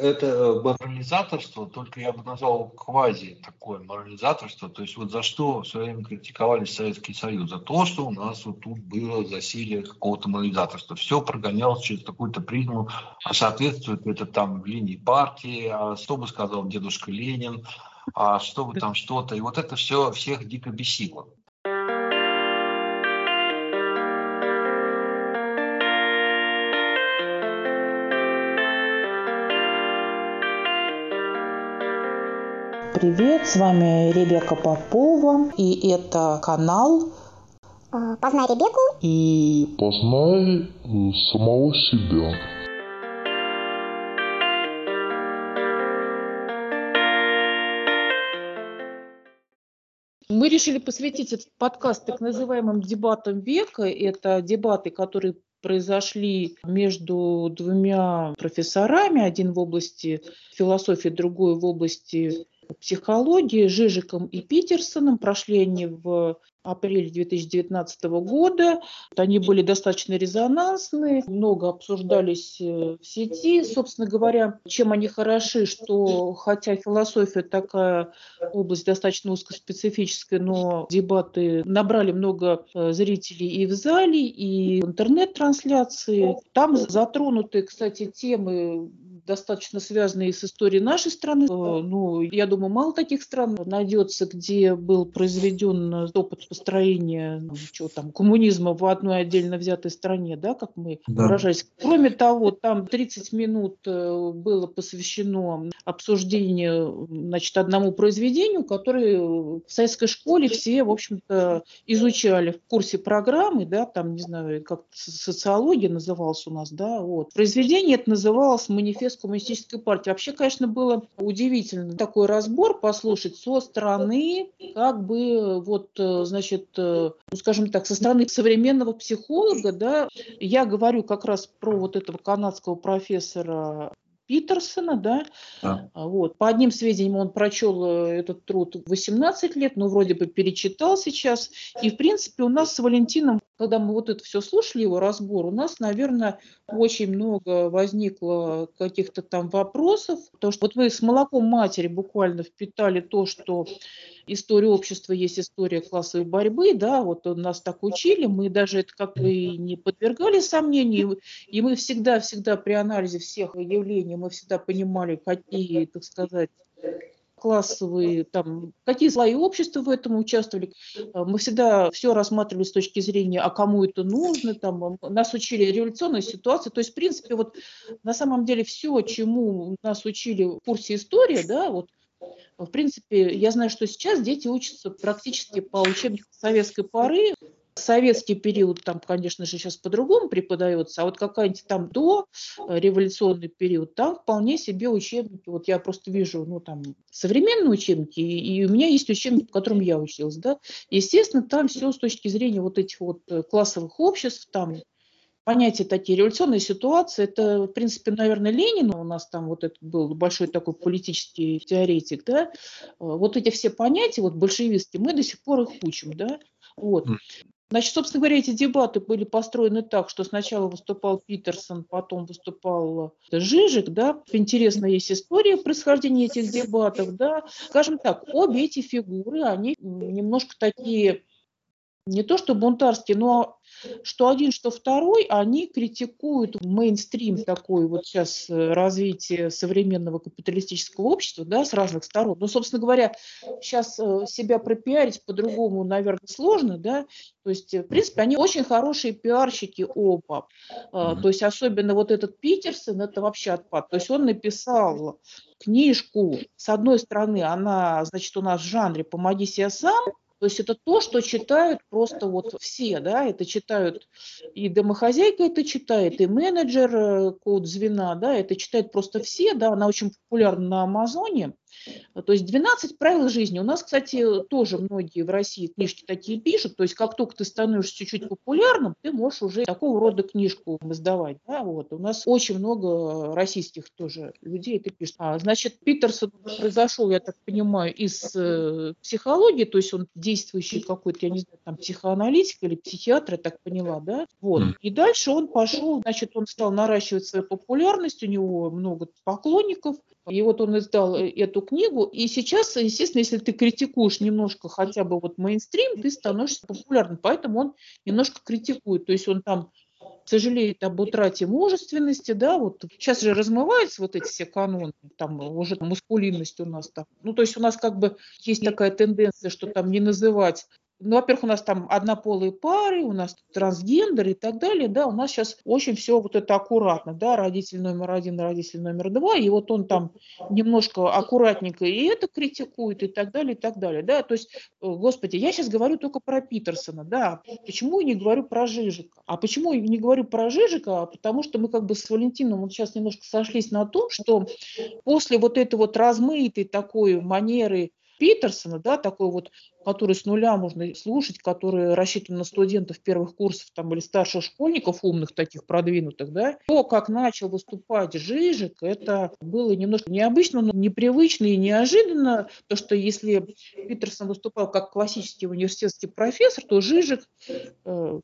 это морализаторство, только я бы назвал квази такое морализаторство. То есть вот за что все время критиковали Советский Союз? За то, что у нас вот тут было засилие какого-то морализаторства. Все прогонялось через какую-то призму, а соответствует это там в линии партии, а что бы сказал дедушка Ленин, а что бы там что-то. И вот это все всех дико бесило. Привет! С вами Ребека Попова, и это канал а, «Познай Ребеку» и «Познай э, самого себя». Мы решили посвятить этот подкаст так называемым дебатам века. Это дебаты, которые произошли между двумя профессорами, один в области философии, другой в области психологии Жижиком и Питерсоном. Прошли они в апреле 2019 года. Они были достаточно резонансные, много обсуждались э, в сети. Собственно говоря, чем они хороши, что хотя философия такая область достаточно узкоспецифическая, но дебаты набрали много э, зрителей и в зале, и в интернет-трансляции. Там затронуты, кстати, темы достаточно связанные с историей нашей страны. Ну, я думаю, мало таких стран найдется, где был произведен опыт построения ну, что там, коммунизма в одной отдельно взятой стране, да, как мы да. выражались. Кроме того, там 30 минут э, было посвящено обсуждению значит, одному произведению, которое в советской школе все, в общем-то, изучали в курсе программы, да, там, не знаю, как социология называлась у нас, да, вот. Произведение это называлось «Манифест Конгресс Коммунистической партии. Вообще, конечно, было удивительно такой разбор послушать со стороны, как бы, вот, э, значит, э, ну, скажем так, со стороны современного психолога, да, я говорю как раз про вот этого канадского профессора Питерсона, да, да. А, вот. По одним сведениям он прочел э, этот труд 18 лет, но вроде бы перечитал сейчас. И, в принципе, у нас с Валентином, когда мы вот это все слушали, его разбор, у нас, наверное, очень много возникло каких-то там вопросов. То, что вот вы с молоком матери буквально впитали то, что история общества есть история классовой борьбы, да, вот нас так учили, мы даже это как бы не подвергали сомнению, и мы всегда-всегда при анализе всех явлений, мы всегда понимали, какие, так сказать, классовые, там, какие слои общества в этом участвовали. Мы всегда все рассматривали с точки зрения, а кому это нужно, там, нас учили революционной ситуации. То есть, в принципе, вот на самом деле все, чему нас учили в курсе истории, да, вот в принципе, я знаю, что сейчас дети учатся практически по учебникам советской поры. Советский период там, конечно же, сейчас по-другому преподается, а вот какая-нибудь там до э, революционный период, там вполне себе учебники. Вот я просто вижу, ну, там, современные учебники, и, и у меня есть учебник, в котором я училась, да. Естественно, там все с точки зрения вот этих вот э, классовых обществ, там понятия такие, революционная ситуация, это, в принципе, наверное, Ленин у нас там вот это был большой такой политический теоретик, да, вот эти все понятия, вот большевистские, мы до сих пор их учим, да, вот. Значит, собственно говоря, эти дебаты были построены так, что сначала выступал Питерсон, потом выступал Жижик, да. Интересная есть история происхождения этих дебатов, да. Скажем так, обе эти фигуры, они немножко такие не то что бунтарские, но что один, что второй, они критикуют мейнстрим такой вот сейчас э, развитие современного капиталистического общества, да, с разных сторон. Но, собственно говоря, сейчас э, себя пропиарить по-другому, наверное, сложно, да, то есть, в принципе, они очень хорошие пиарщики оба. Mm-hmm. То есть, особенно вот этот Питерсон, это вообще отпад. То есть, он написал книжку, с одной стороны, она, значит, у нас в жанре «Помоги себе сам», то есть это то, что читают просто вот все, да, это читают и домохозяйка это читает, и менеджер, э, код звена, да, это читают просто все, да, она очень популярна на Амазоне. То есть 12 правил жизни. У нас, кстати, тоже многие в России книжки такие пишут. То есть как только ты становишься чуть-чуть популярным, ты можешь уже такого рода книжку издавать. Да? Вот. У нас очень много российских тоже людей это пишут. А, значит, Питерсон произошел, я так понимаю, из э, психологии, то есть он действующий какой-то, я не знаю, там психоаналитик или психиатр, я так поняла, да? Вот. И дальше он пошел, значит, он стал наращивать свою популярность, у него много поклонников, и вот он издал э, эту книгу, и сейчас, естественно, если ты критикуешь немножко хотя бы вот мейнстрим, ты становишься популярным, поэтому он немножко критикует, то есть он там сожалеет об утрате мужественности, да, вот сейчас же размываются вот эти все каноны, там уже мускулинность у нас там, ну, то есть у нас как бы есть такая тенденция, что там не называть ну, во-первых, у нас там однополые пары, у нас трансгендер и так далее, да, у нас сейчас очень все вот это аккуратно, да, родитель номер один, родитель номер два, и вот он там немножко аккуратненько и это критикует и так далее, и так далее, да, то есть, э, господи, я сейчас говорю только про Питерсона, да, почему я не говорю про Жижика, а почему я не говорю про Жижика, потому что мы как бы с Валентином вот сейчас немножко сошлись на том, что после вот этой вот размытой такой манеры Питерсона, да, такой вот, который с нуля можно слушать, который рассчитан на студентов первых курсов там, или старших школьников, умных таких, продвинутых, да, то, как начал выступать Жижик, это было немножко необычно, но непривычно и неожиданно, то, что если Питерсон выступал как классический университетский профессор, то Жижик э,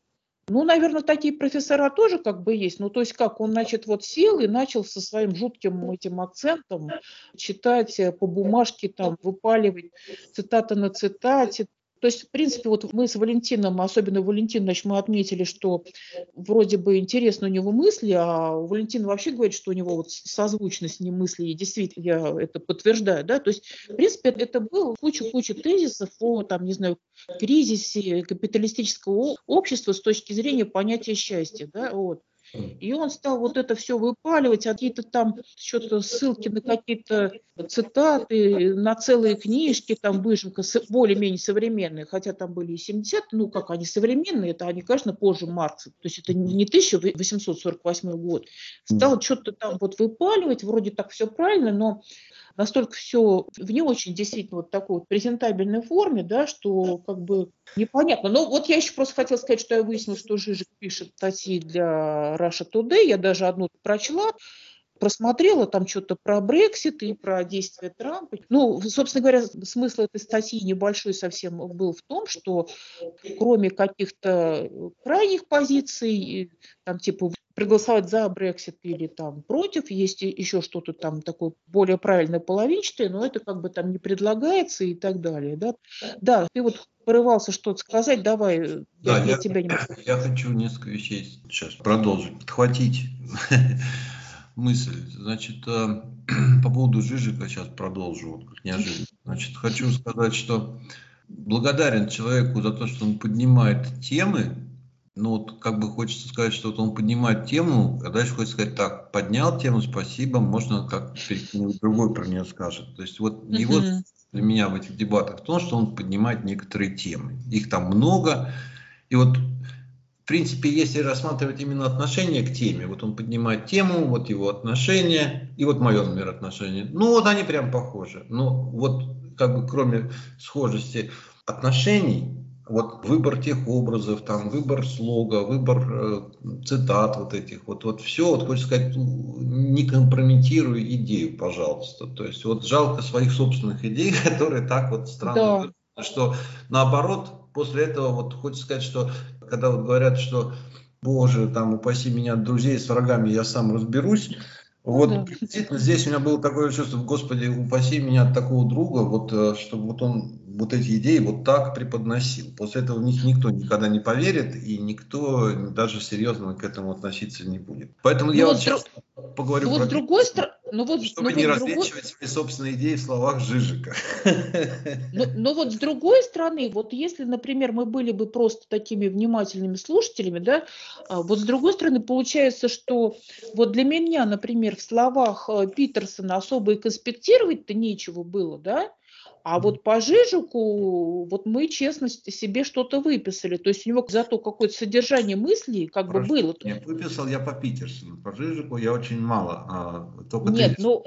ну, наверное, такие профессора тоже как бы есть. Ну, то есть как, он, значит, вот сел и начал со своим жутким этим акцентом читать э, по бумажке, там, выпаливать цитата на цитате, то есть, в принципе, вот мы с Валентином, особенно Валентин, значит, мы отметили, что вроде бы интересно у него мысли, а Валентин вообще говорит, что у него вот созвучность не мысли, и действительно я это подтверждаю, да, то есть, в принципе, это было куча-куча тезисов о, там, не знаю, кризисе капиталистического общества с точки зрения понятия счастья, да, вот. И он стал вот это все выпаливать, а какие-то там что-то ссылки на какие-то цитаты, на целые книжки, там выжимка более-менее современные, хотя там были и 70, ну как они современные, это они, конечно, позже Маркса, то есть это не 1848 год. Стал что-то там вот выпаливать, вроде так все правильно, но настолько все в не очень действительно вот такой вот презентабельной форме, да, что как бы непонятно. Но вот я еще просто хотела сказать, что я выяснила, что Жижик пишет статьи для Russia Today, я даже одну прочла, просмотрела там что-то про Брексит и про действия Трампа. Ну, собственно говоря, смысл этой статьи небольшой совсем был в том, что кроме каких-то крайних позиций, там типа проголосовать за Брексит или там против, есть еще что-то там такое более правильное половинчатое, но это как бы там не предлагается и так далее. Да, да ты вот порывался что-то сказать, давай, да, я, я тебя немножко... Я хочу несколько вещей сейчас продолжить, подхватить мысль. Значит, э, по поводу Жижика сейчас продолжу, вот как неожиданно. Значит, хочу сказать, что благодарен человеку за то, что он поднимает темы, ну вот как бы хочется сказать, что вот он поднимает тему, а дальше хочется сказать, так, поднял тему, спасибо, можно как другой про нее скажет. То есть вот uh-huh. его для меня в этих дебатах в том, что он поднимает некоторые темы. Их там много. И вот принципе, если рассматривать именно отношение к теме, вот он поднимает тему, вот его отношения, и вот мое, например, отношение, ну вот они прям похожи. Но вот как бы кроме схожести отношений, вот выбор тех образов, там выбор слога, выбор э, цитат вот этих, вот, вот все, вот хочется сказать, не компрометируй идею, пожалуйста. То есть вот жалко своих собственных идей, которые так вот странно, да. что наоборот, после этого вот хочется сказать, что когда вот говорят, что Боже, там, упаси меня от друзей с врагами, я сам разберусь. Ну вот да. здесь у меня было такое чувство, Господи, упаси меня от такого друга, вот, э, чтобы вот он вот эти идеи вот так преподносил. После этого в них никто никогда не поверит, и никто даже серьезно к этому относиться не будет. Поэтому ну я вот, вот сейчас друг... поговорю ну, про... Вот с другой стороны... Ну, вот, чтобы ну, не вот развенчивать другой... свои собственные идеи в словах Жижика. Но, но вот с другой стороны, вот если, например, мы были бы просто такими внимательными слушателями, да, а, вот с другой стороны получается, что вот для меня, например, в словах э, Питерсона особо и конспектировать-то нечего было, да, а вот по Жижику, вот мы честно себе что-то выписали. То есть у него зато какое-то содержание мыслей как Хорошо. бы было. Нет, выписал я по Питерсону. По Жижику я очень мало. А, только Нет, ну,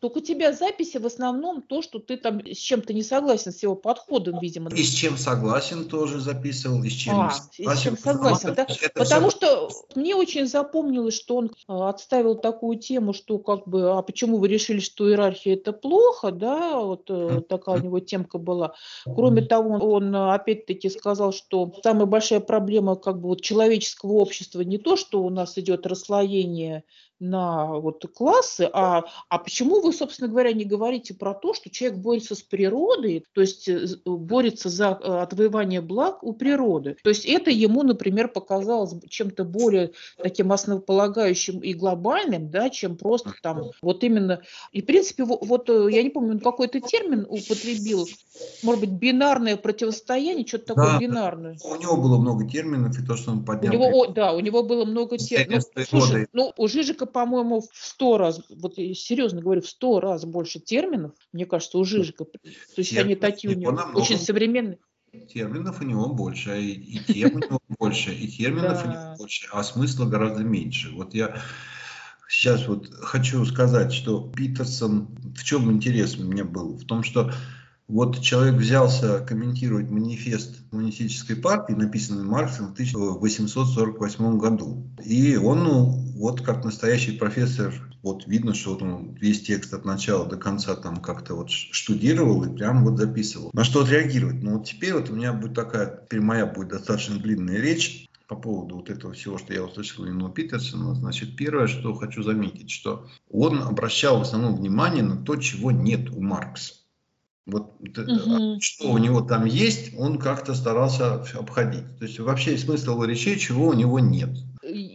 только у тебя записи в основном то, что ты там с чем-то не согласен с его подходом, видимо. И с чем согласен тоже записывал, и с чем а, согласен. С чем согласен, да? Потому все... что мне очень запомнилось, что он а, отставил такую тему, что как бы, а почему вы решили, что иерархия это плохо, да, вот mm-hmm. такая у него темка была. Кроме того, он опять-таки сказал, что самая большая проблема как бы вот человеческого общества не то, что у нас идет расслоение на вот классы, а, а почему вы, собственно говоря, не говорите про то, что человек борется с природой, то есть э, борется за э, отвоевание благ у природы. То есть это ему, например, показалось чем-то более таким основополагающим и глобальным, да, чем просто там вот именно. И, в принципе, вот, э, я не помню, какой-то термин употребил, может быть, бинарное противостояние, что-то такое да, бинарное. У него было много терминов, и то, что он поднял. У него, да, у него было много терминов. Ну, слушай, ну, у Жижика по-моему, в сто раз, вот я серьезно говорю, в сто раз больше терминов, мне кажется, у Жижика. То есть Термин, они такие у него очень современные. Терминов у него больше, и, и тем у него больше, и терминов у него больше, а смысла гораздо меньше. Вот я сейчас вот хочу сказать, что Питерсон, в чем интерес у меня был? В том, что вот человек взялся комментировать манифест коммунистической партии, написанный Марксом в 1848 году. И он, ну, вот как настоящий профессор, вот видно, что вот он весь текст от начала до конца там как-то вот штудировал и прям вот записывал. На что отреагировать? Ну вот теперь вот у меня будет такая, теперь моя будет достаточно длинная речь по поводу вот этого всего, что я услышал у Нила Питерсона, значит, первое, что хочу заметить, что он обращал в основном внимание на то, чего нет у Маркса. Вот угу. что у него там есть, он как-то старался обходить. То есть вообще смысл его речей, чего у него нет.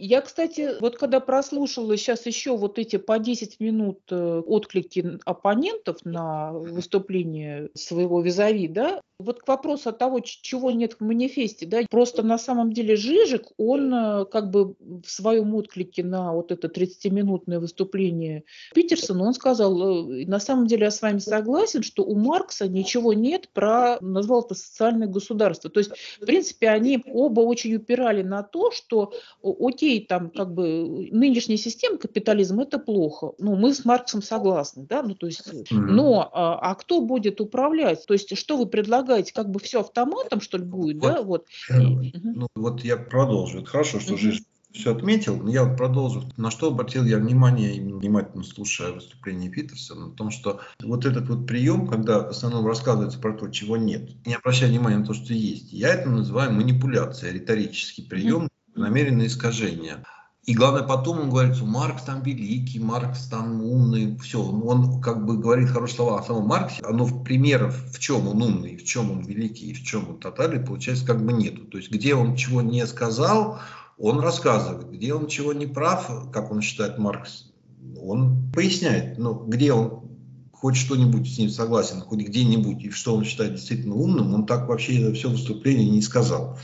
Я, кстати, вот когда прослушала сейчас еще вот эти по 10 минут э, отклики оппонентов на выступление своего визави, да, вот к вопросу от того, чего нет в манифесте, да, просто на самом деле Жижик, он э, как бы в своем отклике на вот это 30-минутное выступление Питерсона, он сказал, э, на самом деле я с вами согласен, что у Маркса ничего нет про, назвал это социальное государство. То есть, в принципе, они оба очень упирали на то, что окей, там как бы нынешняя система капитализма это плохо. Ну, мы с Марксом согласны, да, ну то есть, но а, а кто будет управлять? То есть, что вы предлагаете, как бы все автоматом, что ли, будет, вот, да, вот. Ну, вот я продолжу. Это хорошо, что угу. жизнь все отметил, но я вот продолжу. На что обратил я внимание, внимательно слушая выступление Питерсона, на том, что вот этот вот прием, когда в основном рассказывается про то, чего нет, не обращая внимания на то, что есть, я это называю манипуляция, риторический прием, намеренное искажение. И главное, потом он говорит, что Маркс там великий, Маркс там умный, все. Он как бы говорит хорошие слова о самом Марксе, но примеров, в чем он умный, в чем он великий и в чем он тотальный, получается как бы нету. То есть где он чего не сказал, он рассказывает. Где он чего не прав, как он считает Маркс, он поясняет. Но где он хоть что-нибудь с ним согласен, хоть где-нибудь, и что он считает действительно умным, он так вообще это все выступление не сказал.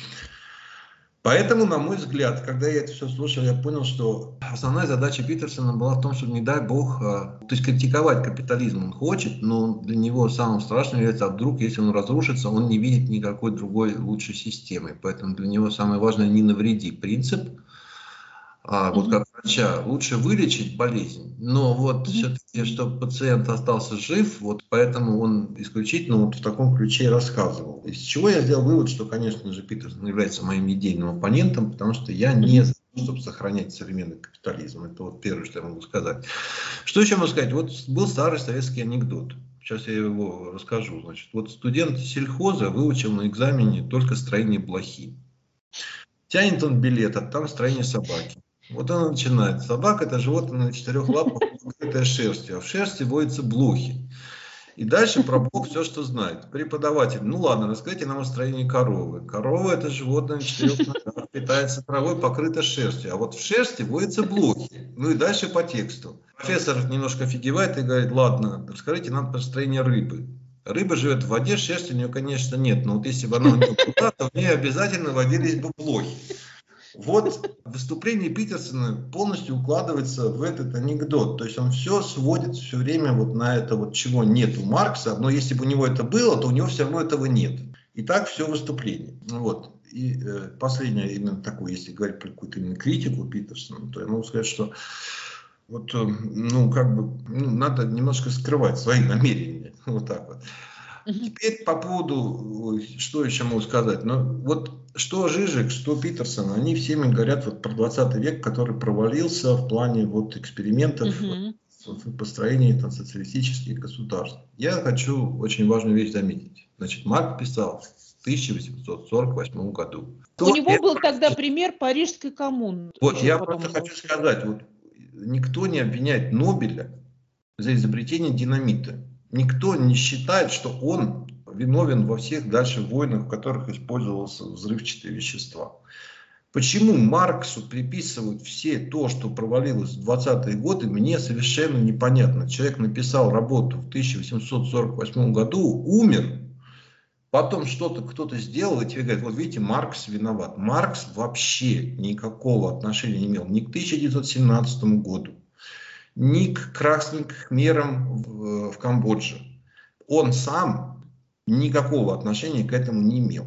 Поэтому, на мой взгляд, когда я это все слушал, я понял, что основная задача Питерсона была в том, чтобы, не дай бог, а, то есть критиковать капитализм он хочет, но для него самым страшным является, а вдруг, если он разрушится, он не видит никакой другой лучшей системы. Поэтому для него самое важное не навреди принцип, а вот как врача лучше вылечить болезнь, но вот все-таки, чтобы пациент остался жив, вот поэтому он исключительно вот в таком ключе рассказывал. Из чего я сделал вывод, что, конечно же, Питерсон является моим идейным оппонентом, потому что я не за то, чтобы сохранять современный капитализм. Это вот первое, что я могу сказать. Что еще могу сказать? Вот был старый советский анекдот. Сейчас я его расскажу. Значит, вот студент сельхоза выучил на экзамене только строение блохи. Тянет он билет, а там строение собаки. Вот она начинает. Собака – это животное на четырех лапах, покрытое шерстью, а в шерсти водятся блохи. И дальше про блох все, что знает. Преподаватель, ну ладно, расскажите нам о строении коровы. Корова – это животное на четырех ногах, питается травой, покрыто шерстью. А вот в шерсти водятся блохи. Ну и дальше по тексту. Профессор немножко офигевает и говорит, ладно, расскажите нам про строение рыбы. Рыба живет в воде, шерсти у нее, конечно, нет. Но вот если бы она у нее была, то в ней обязательно водились бы блохи. Вот выступление Питерсона полностью укладывается в этот анекдот. То есть он все сводит все время вот на это вот чего нет у Маркса, но если бы у него это было, то у него все равно этого нет. И так все выступление. Вот. И э, последнее именно такое, если говорить про какую-то именно критику Питерсона, то я могу сказать, что вот, э, ну, как бы, ну, надо немножко скрывать свои намерения. Вот так вот. Теперь по поводу, что еще могу сказать. Ну, вот что Жижик, что Питерсон, они всеми говорят вот про 20 век, который провалился в плане вот экспериментов uh в построении там, социалистических государств. Я хочу очень важную вещь заметить. Значит, Марк писал в 1848 году. У него был тогда пример Парижской коммуны. Вот я просто хочу сказать, вот никто не обвиняет Нобеля за изобретение динамита. Никто не считает, что он виновен во всех дальше войнах, в которых использовался взрывчатые вещества. Почему Марксу приписывают все то, что провалилось в 20-е годы, мне совершенно непонятно. Человек написал работу в 1848 году, умер, потом что-то кто-то сделал, и тебе говорят, вот видите, Маркс виноват. Маркс вообще никакого отношения не имел ни к 1917 году, ни к красным мерам в, в Камбодже. Он сам никакого отношения к этому не имел.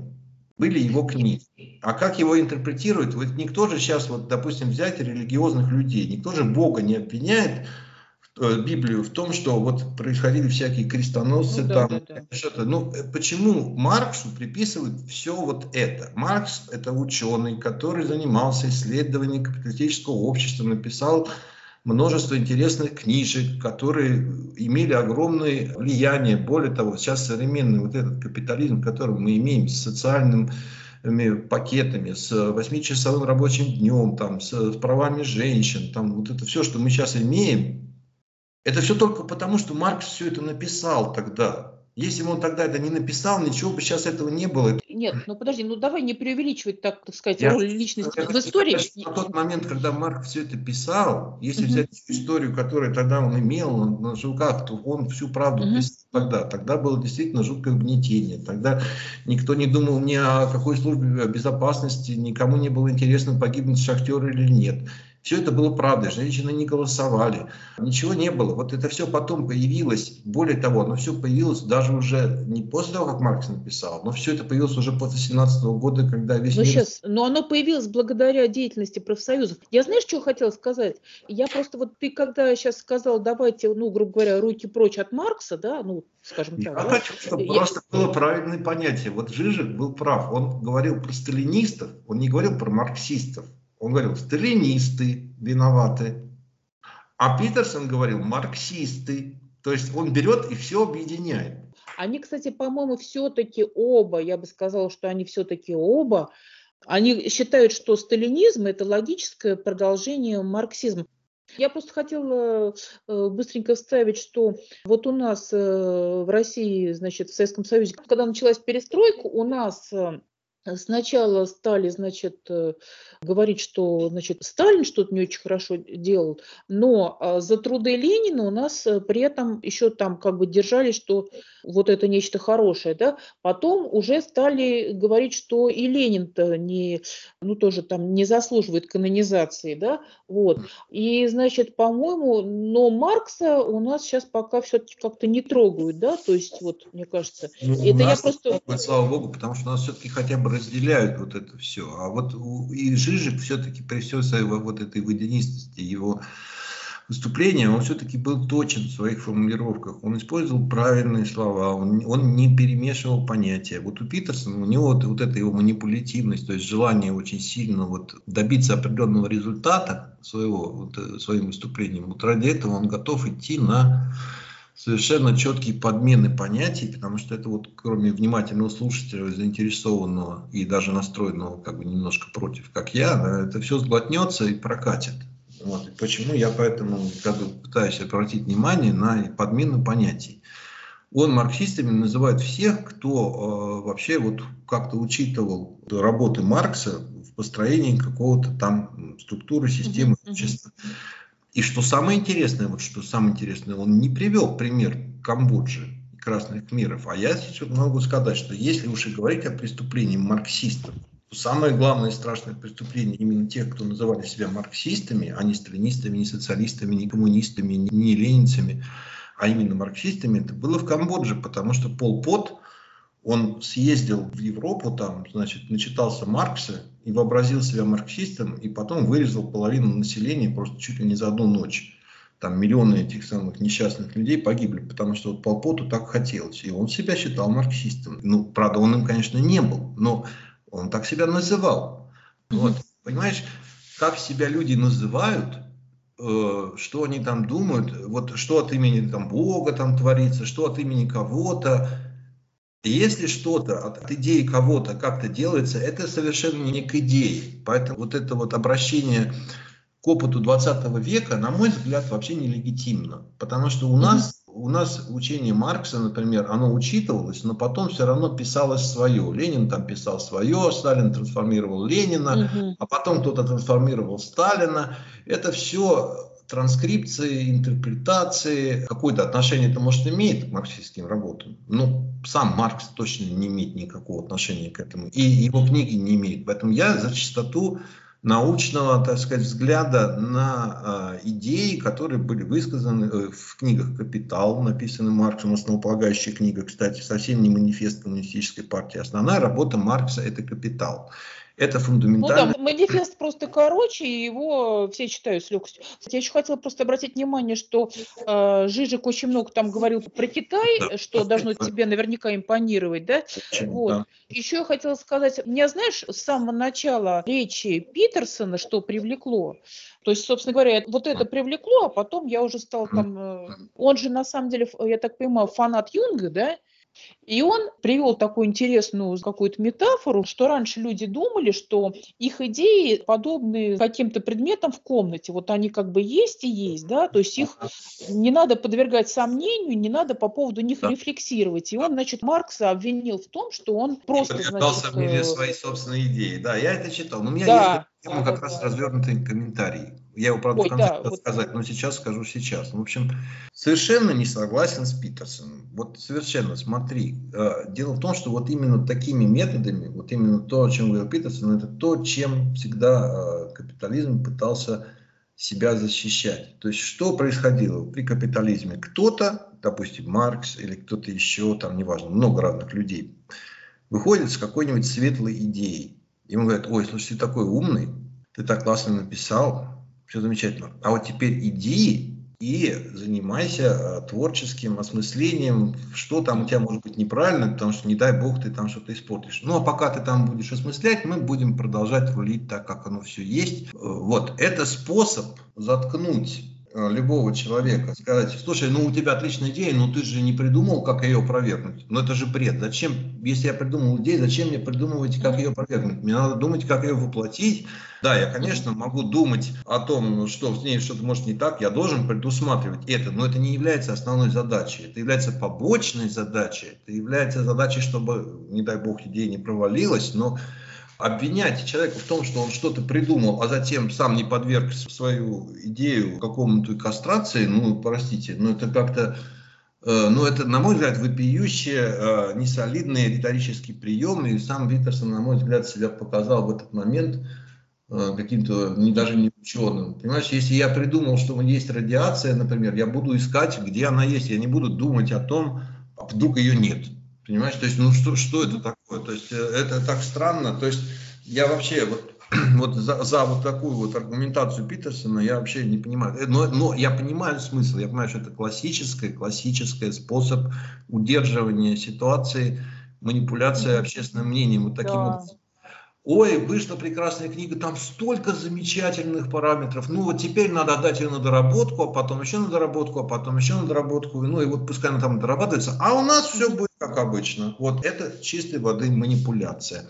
Были его книги. А как его интерпретируют? Вот никто же сейчас, вот, допустим, взять религиозных людей, никто же Бога не обвиняет Э, Библию в том, что вот происходили всякие крестоносцы, ну, да, там да, да. что-то. Ну, э, почему Марксу приписывают все вот это? Маркс – это ученый, который занимался исследованием капиталистического общества, написал множество интересных книжек, которые имели огромное влияние. Более того, сейчас современный вот этот капитализм, который мы имеем с социальным пакетами, с восьмичасовым рабочим днем, там, с, правами женщин, там, вот это все, что мы сейчас имеем, это все только потому, что Маркс все это написал тогда. Если бы он тогда это не написал, ничего бы сейчас этого не было. Нет, ну подожди, ну давай не преувеличивать, так, так сказать, я, роль личности я, в истории. На тот момент, когда Марк все это писал, если uh-huh. взять историю, которую тогда он имел на руках, то он всю правду uh-huh. писал тогда. Тогда было действительно жуткое гнетение. Тогда никто не думал ни о какой службе безопасности, никому не было интересно, погибнуть шахтер или нет. Все это было правдой, женщины не голосовали, ничего не было. Вот это все потом появилось, более того, оно все появилось даже уже не после того, как Маркс написал, но все это появилось уже после 17 года, когда весь но мир... Сейчас, но оно появилось благодаря деятельности профсоюзов. Я знаешь, что хотела сказать? Я просто вот ты когда сейчас сказал, давайте, ну, грубо говоря, руки прочь от Маркса, да, ну, скажем так. Я да? хочу, чтобы я... просто было правильное понятие. Вот Жижик был прав, он говорил про сталинистов, он не говорил про марксистов. Он говорил, сталинисты виноваты. А Питерсон говорил, марксисты. То есть он берет и все объединяет. Они, кстати, по-моему, все-таки оба, я бы сказала, что они все-таки оба, они считают, что сталинизм – это логическое продолжение марксизма. Я просто хотела э, быстренько вставить, что вот у нас э, в России, значит, в Советском Союзе, когда началась перестройка, у нас э, Сначала стали, значит, э, говорить, что, значит, Сталин что-то не очень хорошо делал, но а, за труды Ленина у нас э, при этом еще там как бы держали, что вот это нечто хорошее, да. Потом уже стали говорить, что и Ленин-то не, ну тоже там не заслуживает канонизации, да, вот. И, значит, по-моему, но Маркса у нас сейчас пока все-таки как-то не трогают, да, то есть вот, мне кажется, ну, это я просто... Слава богу, потому что у нас все-таки хотя бы разделяют вот это все. А вот и Жижик все-таки при всей своей вот этой водянистости его выступления, он все-таки был точен в своих формулировках. Он использовал правильные слова, он, он не перемешивал понятия. Вот у Питерсона, у него вот, вот эта его манипулятивность, то есть желание очень сильно вот добиться определенного результата своего, вот, э, своим выступлением, вот ради этого он готов идти на совершенно четкие подмены понятий, потому что это вот кроме внимательного слушателя, заинтересованного и даже настроенного как бы немножко против, как я, это все сглотнется и прокатит. Вот. И почему я поэтому как бы, пытаюсь обратить внимание на подмену понятий. Он марксистами называет всех, кто э, вообще вот как-то учитывал работы Маркса в построении какого-то там структуры, системы общества. И что самое интересное, вот что самое интересное, он не привел пример Камбоджи и красных миров. А я сейчас могу сказать, что если уж и говорить о преступлении марксистов, то самое главное и страшное преступление именно тех, кто называли себя марксистами, а не сталинистами, не социалистами, не коммунистами, не ленинцами, а именно марксистами, это было в Камбодже, потому что Пол Пот – он съездил в Европу, там, значит, начитался Маркса и вообразил себя марксистом, и потом вырезал половину населения просто чуть ли не за одну ночь. там миллионы этих самых несчастных людей погибли, потому что вот Полпоту так хотелось. И он себя считал марксистом. Ну, правда, он им, конечно, не был, но он так себя называл. Вот, понимаешь, как себя люди называют, э, что они там думают, вот что от имени там, Бога там творится, что от имени кого-то. Если что-то от, от идеи кого-то как-то делается, это совершенно не к идее. Поэтому вот это вот обращение к опыту 20 века, на мой взгляд, вообще нелегитимно. Потому что у нас, у нас учение Маркса, например, оно учитывалось, но потом все равно писалось свое. Ленин там писал свое, Сталин трансформировал Ленина, угу. а потом кто-то трансформировал Сталина. Это все транскрипции, интерпретации, какое-то отношение это может иметь к марксистским работам. Но сам Маркс точно не имеет никакого отношения к этому. И его книги не имеют. Поэтому я за чистоту научного, так сказать, взгляда на э, идеи, которые были высказаны э, в книгах «Капитал», написанный Марксом, основополагающая книга, кстати, совсем не манифест коммунистической партии. Основная работа Маркса – это «Капитал». Это фундаментально. Ну да, манифест просто короче, и его все читают с легкостью. Я еще хотела просто обратить внимание, что э, Жижик очень много там говорил про Китай, да. что должно тебе наверняка импонировать, да? вот. да. Еще я хотела сказать, меня, знаешь, с самого начала речи Питерсона, что привлекло, то есть, собственно говоря, вот это привлекло, а потом я уже стал там... Э, он же, на самом деле, я так понимаю, фанат Юнга, да? И он привел такую интересную какую-то метафору, что раньше люди думали, что их идеи подобны каким-то предметам в комнате. Вот они как бы есть и есть, да, то есть их не надо подвергать сомнению, не надо по поводу них да. рефлексировать. И он, значит, Маркса обвинил в том, что он просто, значит... сомнению э, свои собственные идеи. Да, я это читал. Но у меня да. есть как да, раз развернутый комментарий. Я его, правда, Ой, в конце да, вот... сказать, но сейчас скажу сейчас. В общем, совершенно не согласен с Питерсоном. Вот совершенно, смотри. Э, дело в том, что вот именно такими методами, вот именно то, чем говорил Питерсон, это то, чем всегда э, капитализм пытался себя защищать. То есть, что происходило при капитализме? Кто-то, допустим, Маркс или кто-то еще, там, неважно, много разных людей, выходит с какой-нибудь светлой идеей. Ему говорят, ой, слушай, ты такой умный, ты так классно написал, все замечательно. А вот теперь иди и занимайся э, творческим осмыслением, что там у тебя может быть неправильно, потому что, не дай бог, ты там что-то испортишь. Ну, а пока ты там будешь осмыслять, мы будем продолжать рулить так, как оно все есть. Э, вот, это способ заткнуть любого человека, сказать, слушай, ну у тебя отличная идея, но ты же не придумал, как ее опровергнуть. Ну это же бред. Зачем, если я придумал идею, зачем мне придумывать, как ее опровергнуть? Мне надо думать, как ее воплотить. Да, я, конечно, могу думать о том, что с ней что-то может не так, я должен предусматривать это, но это не является основной задачей. Это является побочной задачей, это является задачей, чтобы, не дай бог, идея не провалилась, но обвинять человека в том, что он что-то придумал, а затем сам не подверг свою идею какому-то кастрации, ну, простите, ну, это как-то, э, ну, это, на мой взгляд, вопиющие, э, несолидные риторические приемы, и сам Виттерсон, на мой взгляд, себя показал в этот момент э, каким-то не даже не ученым. Понимаешь, если я придумал, что есть радиация, например, я буду искать, где она есть, я не буду думать о том, а вдруг ее нет. Понимаешь, то есть, ну что, что это такое? То есть, э, это так странно. То есть, я вообще вот, вот за, за вот такую вот аргументацию Питерсона я вообще не понимаю. Э, но, но я понимаю смысл, я понимаю, что это классический, классический способ удерживания ситуации, манипуляция общественным мнением вот таким да. образом. Ой, вышла прекрасная книга, там столько замечательных параметров. Ну вот теперь надо отдать ее на доработку, а потом еще на доработку, а потом еще на доработку. Ну и вот пускай она там дорабатывается. А у нас все будет как обычно. Вот это чистой воды манипуляция.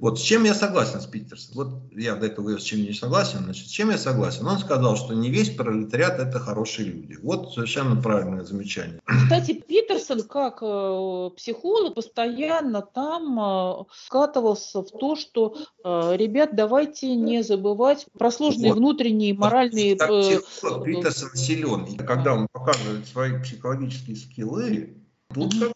Вот с чем я согласен с Питерсом? Вот я до этого говорил, с чем не согласен. Значит, с чем я согласен? Он сказал, что не весь пролетариат – это хорошие люди. Вот совершенно правильное замечание. Кстати, Питерсон, как э, психолог, постоянно там э, скатывался в то, что, э, ребят, давайте не забывать про сложные вот. внутренние моральные... Вот, психолог, Питерсон силен. И когда он показывает свои психологические скиллы, Вот как,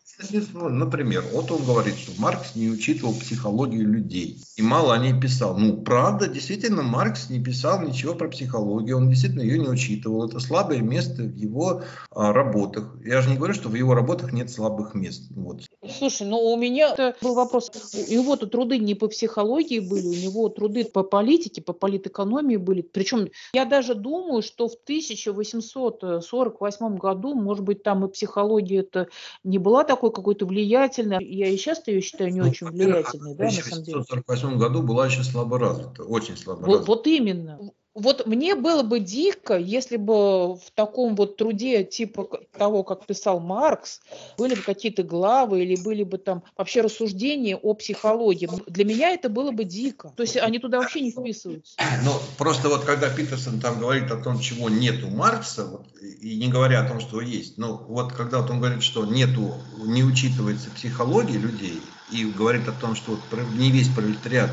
ну, например, вот он говорит, что Маркс не учитывал психологию людей. И мало о ней писал. Ну, правда, действительно, Маркс не писал ничего про психологию, он действительно ее не учитывал. Это слабое место в его а, работах. Я же не говорю, что в его работах нет слабых мест. Вот. Слушай, ну у меня был вопрос. У него-то труды не по психологии были, у него труды по политике, по политэкономии были. Причем я даже думаю, что в 1848 году, может быть, там и психология это не была такой какой-то влиятельной. Я и сейчас ее считаю не ну, очень влиятельной, да, на самом деле. В 1848 году была еще слабо развита, очень слабо вот, развита. Вот именно. Вот мне было бы дико, если бы в таком вот труде типа того, как писал Маркс, были бы какие-то главы или были бы там вообще рассуждения о психологии. Для меня это было бы дико. То есть они туда вообще не вписываются. Ну, просто вот когда Питерсон там говорит о том, чего нет у Маркса, вот, и не говоря о том, что есть, ну, вот когда вот он говорит, что нету, не учитывается психология людей, и говорит о том, что вот не весь пролетариат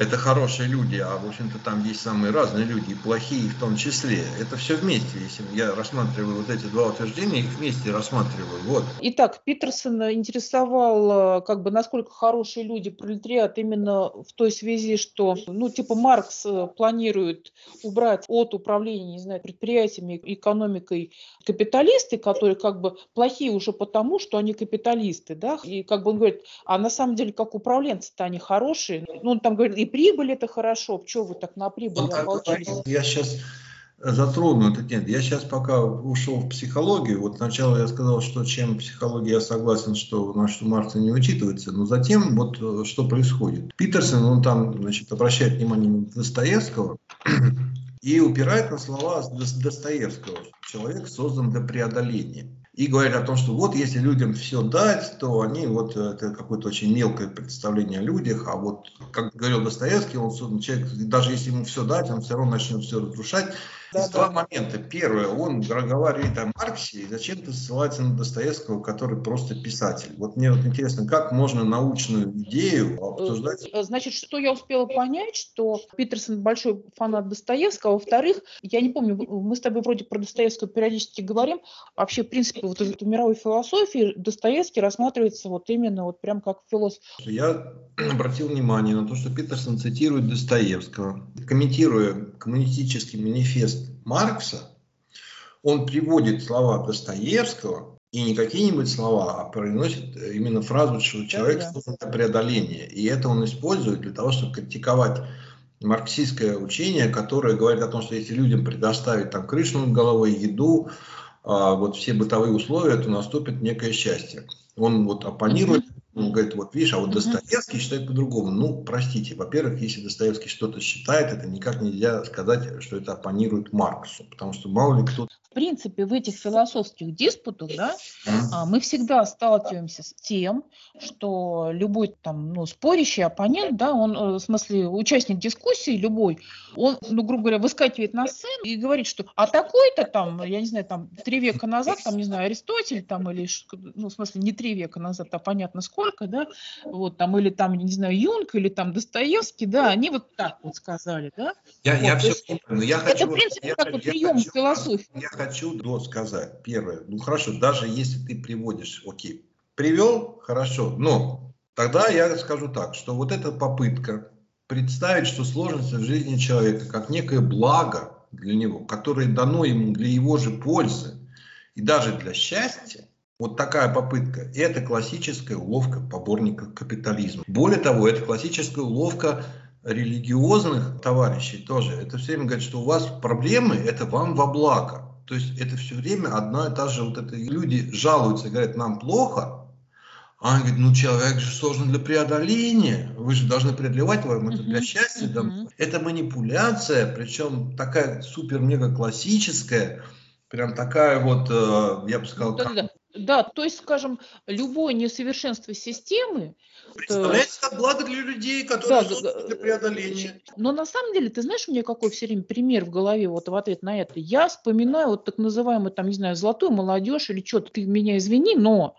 это хорошие люди, а в общем-то там есть самые разные люди, и плохие в том числе. Это все вместе, если я рассматриваю вот эти два утверждения, их вместе рассматриваю. Вот. Итак, Питерсон интересовал, э, как бы, насколько хорошие люди пролетариат именно в той связи, что, ну, типа Маркс э, планирует убрать от управления, не знаю, предприятиями, экономикой капиталисты, которые как бы плохие уже потому, что они капиталисты, да, и как бы он говорит, а на самом деле как управленцы-то они хорошие, ну, он там говорит, и прибыль это хорошо. Почему вы так на прибыль ну, ополчились? Я сейчас затрону этот нет. Я сейчас пока ушел в психологию. Вот сначала я сказал, что чем психология я согласен, что на что Маркса не учитывается, но затем вот э, что происходит. Питерсон, он там, значит, обращает внимание на Достоевского и упирает на слова Достоевского. Человек создан для преодоления и говорит о том, что вот если людям все дать, то они вот э, это какое-то очень мелкое представление о людях, а вот как говорил Достоевский, он человек, даже если ему все дать, он все равно начнет все разрушать, да, Есть да. два момента. Первое, он говорит о Марксе и зачем-то ссылается на Достоевского, который просто писатель. Вот мне вот интересно, как можно научную идею обсуждать? Э, значит, что я успела понять, что Питерсон большой фанат Достоевского. Во-вторых, я не помню, мы с тобой вроде про Достоевского периодически говорим. Вообще, в принципе, вот в мировой философии Достоевский рассматривается вот именно вот прям как философ. Я обратил внимание на то, что Питерсон цитирует Достоевского, комментируя коммунистический манифест Маркса, он приводит слова Достоевского и не какие-нибудь слова, а произносит именно фразу, что человек создан для преодоления. И это он использует для того, чтобы критиковать марксистское учение, которое говорит о том, что если людям предоставить там крышу над головой, еду, а, вот все бытовые условия, то наступит некое счастье. Он вот оппонирует он говорит, вот видишь, а вот Достоевский считает по-другому. Ну, простите, во-первых, если Достоевский что-то считает, это никак нельзя сказать, что это оппонирует Марксу, потому что мало ли кто в принципе, в этих философских диспутах, да, а, мы всегда сталкиваемся с тем, что любой там, ну, спорящий оппонент, да, он, э, в смысле, участник дискуссии любой, он, ну, грубо говоря, выскакивает на сцену и говорит, что а такой-то там, я не знаю, там, три века назад, там, не знаю, Аристотель, там, или, ну, в смысле, не три века назад, а понятно сколько, да, вот, там, или там, не знаю, Юнг, или там Достоевский, да, они вот так вот сказали, да. Я, вот, я все понимаю, я хочу... Это, в принципе, я, как вот прием хочу, философии. Я хочу сказать. Первое, ну хорошо, даже если ты приводишь, окей, привел, хорошо, но тогда я скажу так, что вот эта попытка представить, что сложности в жизни человека как некое благо для него, которое дано ему для его же пользы и даже для счастья, вот такая попытка – это классическая уловка поборника капитализма. Более того, это классическая уловка религиозных товарищей тоже. Это все время говорит, что у вас проблемы – это вам во благо. То есть это все время одна и та же, вот это люди жалуются, говорят, нам плохо, а он говорит, ну человек же создан для преодоления, вы же должны преодолевать вам это для счастья. Да? Это манипуляция, причем такая супер-мега классическая, прям такая вот, э, я бы сказал, да, да, то есть, скажем, любое несовершенство системы... Представляется как благо для людей, которые да, для преодоления. Но на самом деле, ты знаешь, у меня какой все время пример в голове вот в ответ на это? Я вспоминаю вот так называемую, там, не знаю, золотую молодежь или что-то, ты меня извини, но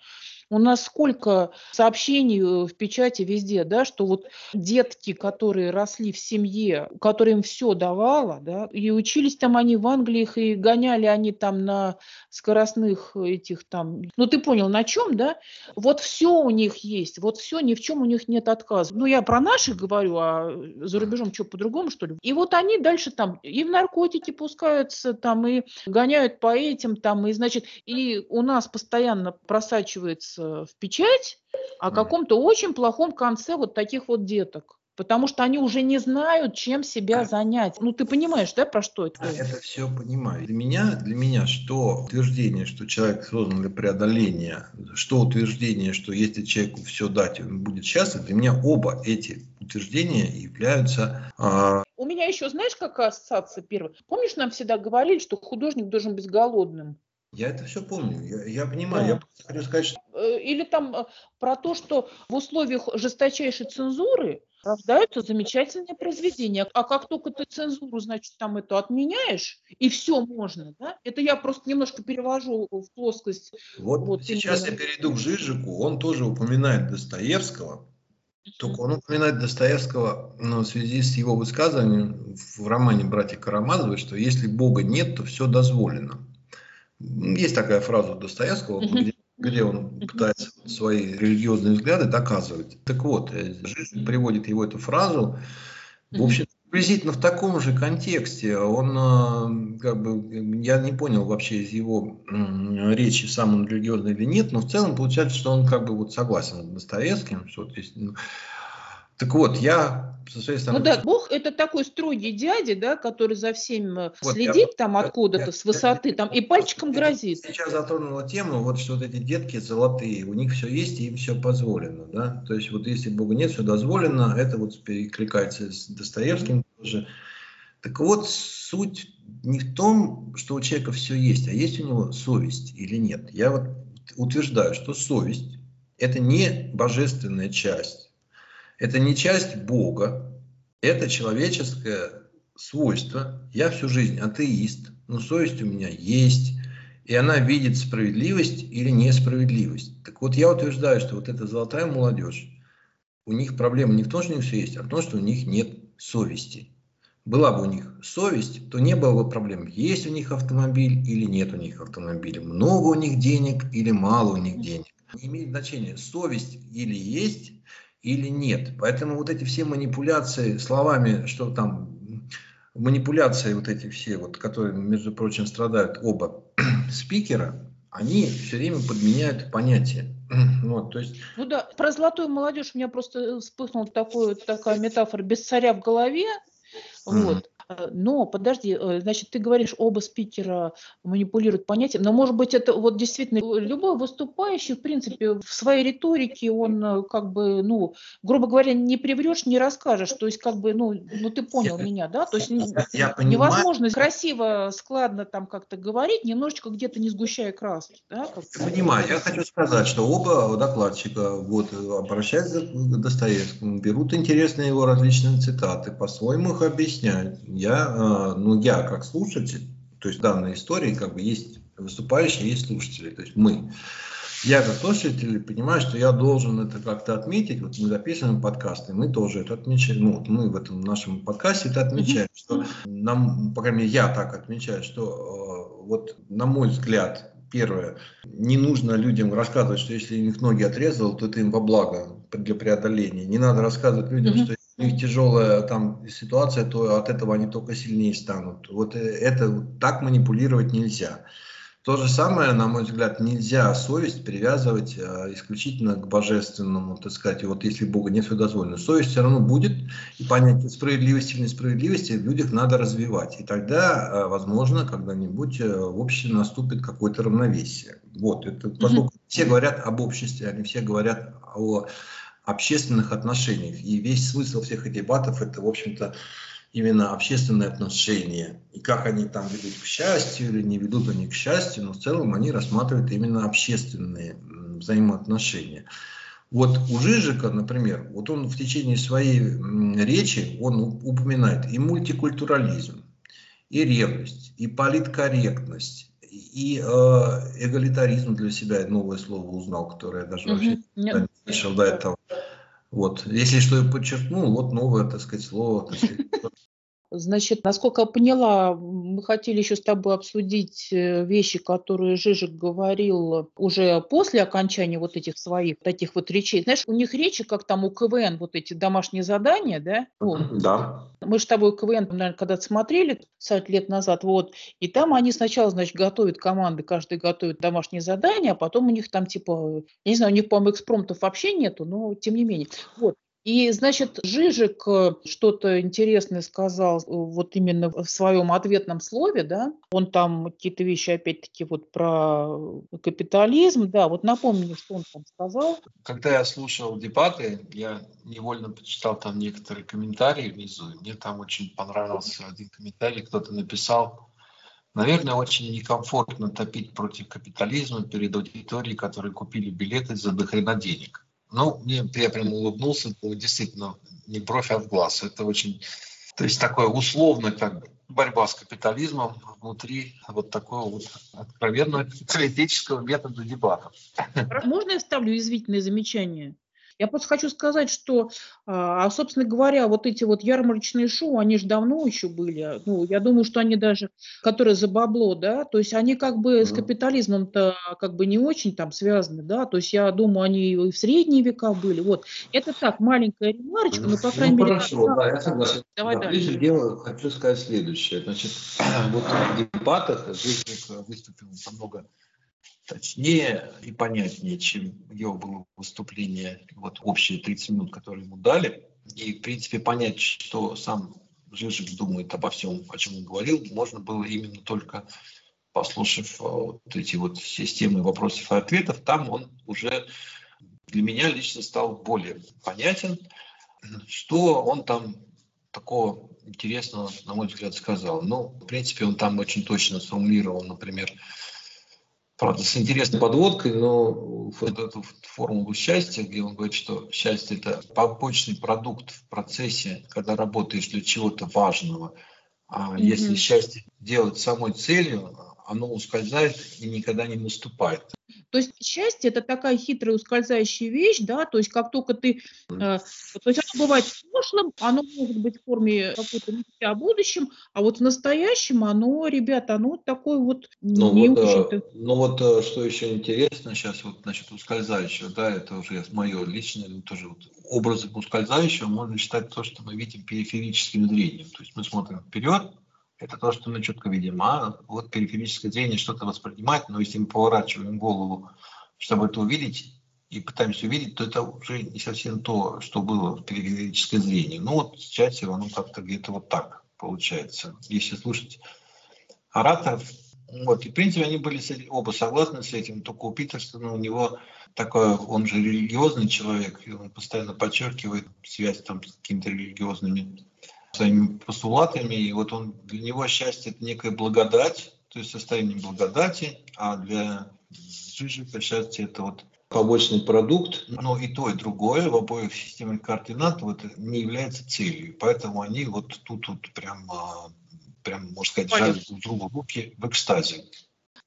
У нас сколько сообщений э, в печати везде, да, что вот детки, которые росли в семье, которым все давало, да, и учились там они в Англии, и гоняли они там на скоростных этих там, ну ты понял, на чем, да? Вот все у них есть, вот все, ни в чем у них нет отказа. Ну я про наших говорю, а за рубежом что, по-другому, что ли? И вот они дальше там и в наркотики пускаются, там, и гоняют по этим, там, и, значит, и у нас постоянно просачивается в печать о каком-то очень плохом конце вот таких вот деток потому что они уже не знают, чем себя занять. Ну, ты понимаешь, да, про что это? Это все понимаю. Для меня, для меня что утверждение, что человек создан для преодоления, что утверждение, что если человеку все дать, он будет счастлив, для меня оба эти утверждения являются... А... У меня еще, знаешь, какая ассоциация первая? Помнишь, нам всегда говорили, что художник должен быть голодным? Я это все помню, я, я понимаю, да. я хочу сказать, что... Э, или там э, про то, что в условиях жесточайшей цензуры рождаются замечательные произведения. А как только ты цензуру, значит, там это отменяешь, и все можно, да? Это я просто немножко перевожу в плоскость. Вот, вот сейчас именно. я перейду к Жижику, он тоже упоминает Достоевского, только он упоминает Достоевского ну, в связи с его высказыванием в романе «Братья Карамазовы», что если Бога нет, то все дозволено. Есть такая фраза Достоевского, где где он пытается свои религиозные взгляды доказывать. Так вот, э, жизнь приводит его эту фразу, в общем, приблизительно в таком же контексте. Он, э, как бы, я не понял вообще из его речи, сам он религиозный или нет, но в целом получается, что он как бы вот согласен с Достоевским, что здесь, ну, так вот, я со своей стороны... Ну да, Бог это такой строгий дядя, да, который за всем э, вот следит я, там откуда-то, с высоты, я, там, и пальчиком грозит. Сейчас затронула тему, вот что вот эти детки золотые, у них все есть, и им все позволено, да, то есть вот если Бога нет, все дозволено, это вот перекликается с Достоевским тоже. Так вот, суть не в том, что у человека все есть, а есть у него совесть или нет. Я вот утверждаю, что совесть – это не божественная часть это не часть Бога, это человеческое свойство. Я всю жизнь атеист, но совесть у меня есть, и она видит справедливость или несправедливость. Так вот, я утверждаю, что вот эта золотая молодежь, у них проблема не в том, что у них все есть, а в том, что у них нет совести. Была бы у них совесть, то не было бы проблем, есть у них автомобиль или нет у них автомобиля, много у них денег или мало у них денег. Не имеет значения, совесть или есть, или нет. Поэтому вот эти все манипуляции словами, что там манипуляции вот эти все, вот, которые, между прочим, страдают оба спикера, они все время подменяют понятие. Вот, то есть... Ну да, про золотую молодежь у меня просто вспыхнула такой, такая метафора без царя в голове. Вот. Э, но подожди, э, значит, ты говоришь, оба спикера манипулируют понятием, но может быть это вот действительно любой выступающий, в принципе, в своей риторике он э, как бы, ну, грубо говоря, не приврешь, не расскажешь, то есть как бы, ну, ну ты понял я, меня, да, то есть я невозможно понимаю. красиво, складно там как-то говорить, немножечко где-то не сгущая краски, да? Я понимаю, я хочу сказать, что оба докладчика вот обращаются к Достоевскому, берут интересные его различные цитаты, по-своему их объясняют, я, а, ну, я как слушатель, то есть в данной истории как бы есть выступающие, есть слушатели, то есть мы. Я как слушатель понимаю, что я должен это как-то отметить. Вот мы записываем подкасты, мы тоже это отмечаем. Ну, вот мы в этом нашем подкасте это отмечаем, что нам, по крайней мере, я так отмечаю, что э, вот на мой взгляд, первое, не нужно людям рассказывать, что если их ноги отрезал, то это им во благо для преодоления. Не надо рассказывать людям, mm-hmm. что у них тяжелая там ситуация, то от этого они только сильнее станут. Вот э, это так манипулировать нельзя. То же самое, на мой взгляд, нельзя совесть привязывать а, исключительно к божественному, так сказать, вот если Бога нет, все дозволено. Совесть все равно будет, и понятие справедливости или несправедливости в людях надо развивать. И тогда, а, возможно, когда-нибудь э, в обществе наступит какое-то равновесие. Вот, это, поскольку mm-hmm. все говорят об обществе, они все говорят о общественных отношениях. И весь смысл всех этих дебатов – это, в общем-то, именно общественные отношения. И как они там ведут к счастью или не ведут они к счастью, но в целом они рассматривают именно общественные взаимоотношения. Вот у Жижика, например, вот он в течение своей речи, он упоминает и мультикультурализм, и ревность, и политкорректность, и э, эгалитаризм для себя новое слово узнал, которое я даже вообще не слышал до этого. Вот. Если что я подчеркнул, вот новое, так сказать, слово. Так сказать, Значит, насколько я поняла, мы хотели еще с тобой обсудить э, вещи, которые Жижик говорил уже после окончания вот этих своих таких вот речей. Знаешь, у них речи, как там у КВН, вот эти домашние задания, да? Вот. Да. Мы же с тобой КВН, наверное, когда-то смотрели, 50 лет назад, вот, и там они сначала, значит, готовят команды, каждый готовит домашние задания, а потом у них там типа, я не знаю, у них, по-моему, экспромтов вообще нету, но тем не менее. Вот. И, значит, Жижик э, что-то интересное сказал э, вот именно в своем ответном слове, да, он там какие-то вещи опять-таки вот про капитализм, да, вот напомни, что он там сказал. Когда я слушал дебаты, я невольно почитал там некоторые комментарии внизу, мне там очень понравился один комментарий, кто-то написал, Наверное, очень некомфортно топить против капитализма перед аудиторией, которые купили билеты за дохрена денег. Ну, мне, я прям улыбнулся, это действительно не бровь, а в глаз. Это очень, то есть такое условно как борьба с капитализмом внутри вот такого вот откровенно теоретического метода дебатов. Можно я ставлю извительное замечание? Я просто хочу сказать, что, а, а, собственно говоря, вот эти вот ярмарочные шоу, они же давно еще были. Ну, я думаю, что они даже, которые за бабло, да, то есть они как бы с капитализмом-то как бы не очень там связаны, да, то есть я думаю, они и в средние века были. Вот. Это так, маленькая ремарочка, но, по крайней ну, мере... Хорошо, да, я согласен. Давай да, дальше. Дело, хочу сказать следующее. Значит, вот в дебатах жизнь выступил много точнее и понятнее, чем его было выступление, вот общие 30 минут, которые ему дали. И, в принципе, понять, что сам Жижик думает обо всем, о чем он говорил, можно было именно только послушав э, вот эти вот системы вопросов и ответов. Там он уже для меня лично стал более понятен, что он там такого интересного, на мой взгляд, сказал. Ну, в принципе, он там очень точно сформулировал, например, правда, с интересной подводкой, но вот эту формулу счастья, где он говорит, что счастье – это побочный продукт в процессе, когда работаешь для чего-то важного. А mm-hmm. если счастье делать самой целью, оно ускользает и никогда не наступает. То есть счастье это такая хитрая ускользающая вещь, да, то есть как только ты, э, то есть оно бывает в прошлом, оно может быть в форме какой-то мечты о будущем, а вот в настоящем оно, ребята, оно такое вот ну, не вот, э, очень Ну вот э, что еще интересно сейчас, вот значит ускользающего, да, это уже мое личное, тоже вот образом ускользающего можно считать то, что мы видим периферическим зрением, то есть мы смотрим вперед, это то, что мы четко видим. А вот периферическое зрение что-то воспринимает, но если мы поворачиваем голову, чтобы это увидеть, и пытаемся увидеть, то это уже не совсем то, что было в периферическое зрение. Ну вот сейчас оно как-то где-то вот так получается. Если слушать ораторов, вот, и в принципе они были оба согласны с этим, только у Питерсона у него такой, он же религиозный человек, и он постоянно подчеркивает связь там с какими-то религиозными своими постулатами, и вот он, для него счастье – это некая благодать, то есть состояние благодати, а для Жижика счастье – это вот побочный продукт, но и то, и другое в обоих системах координат вот, не является целью. Поэтому они вот тут вот прям, прям можно сказать, жали друг другу руки в экстазе.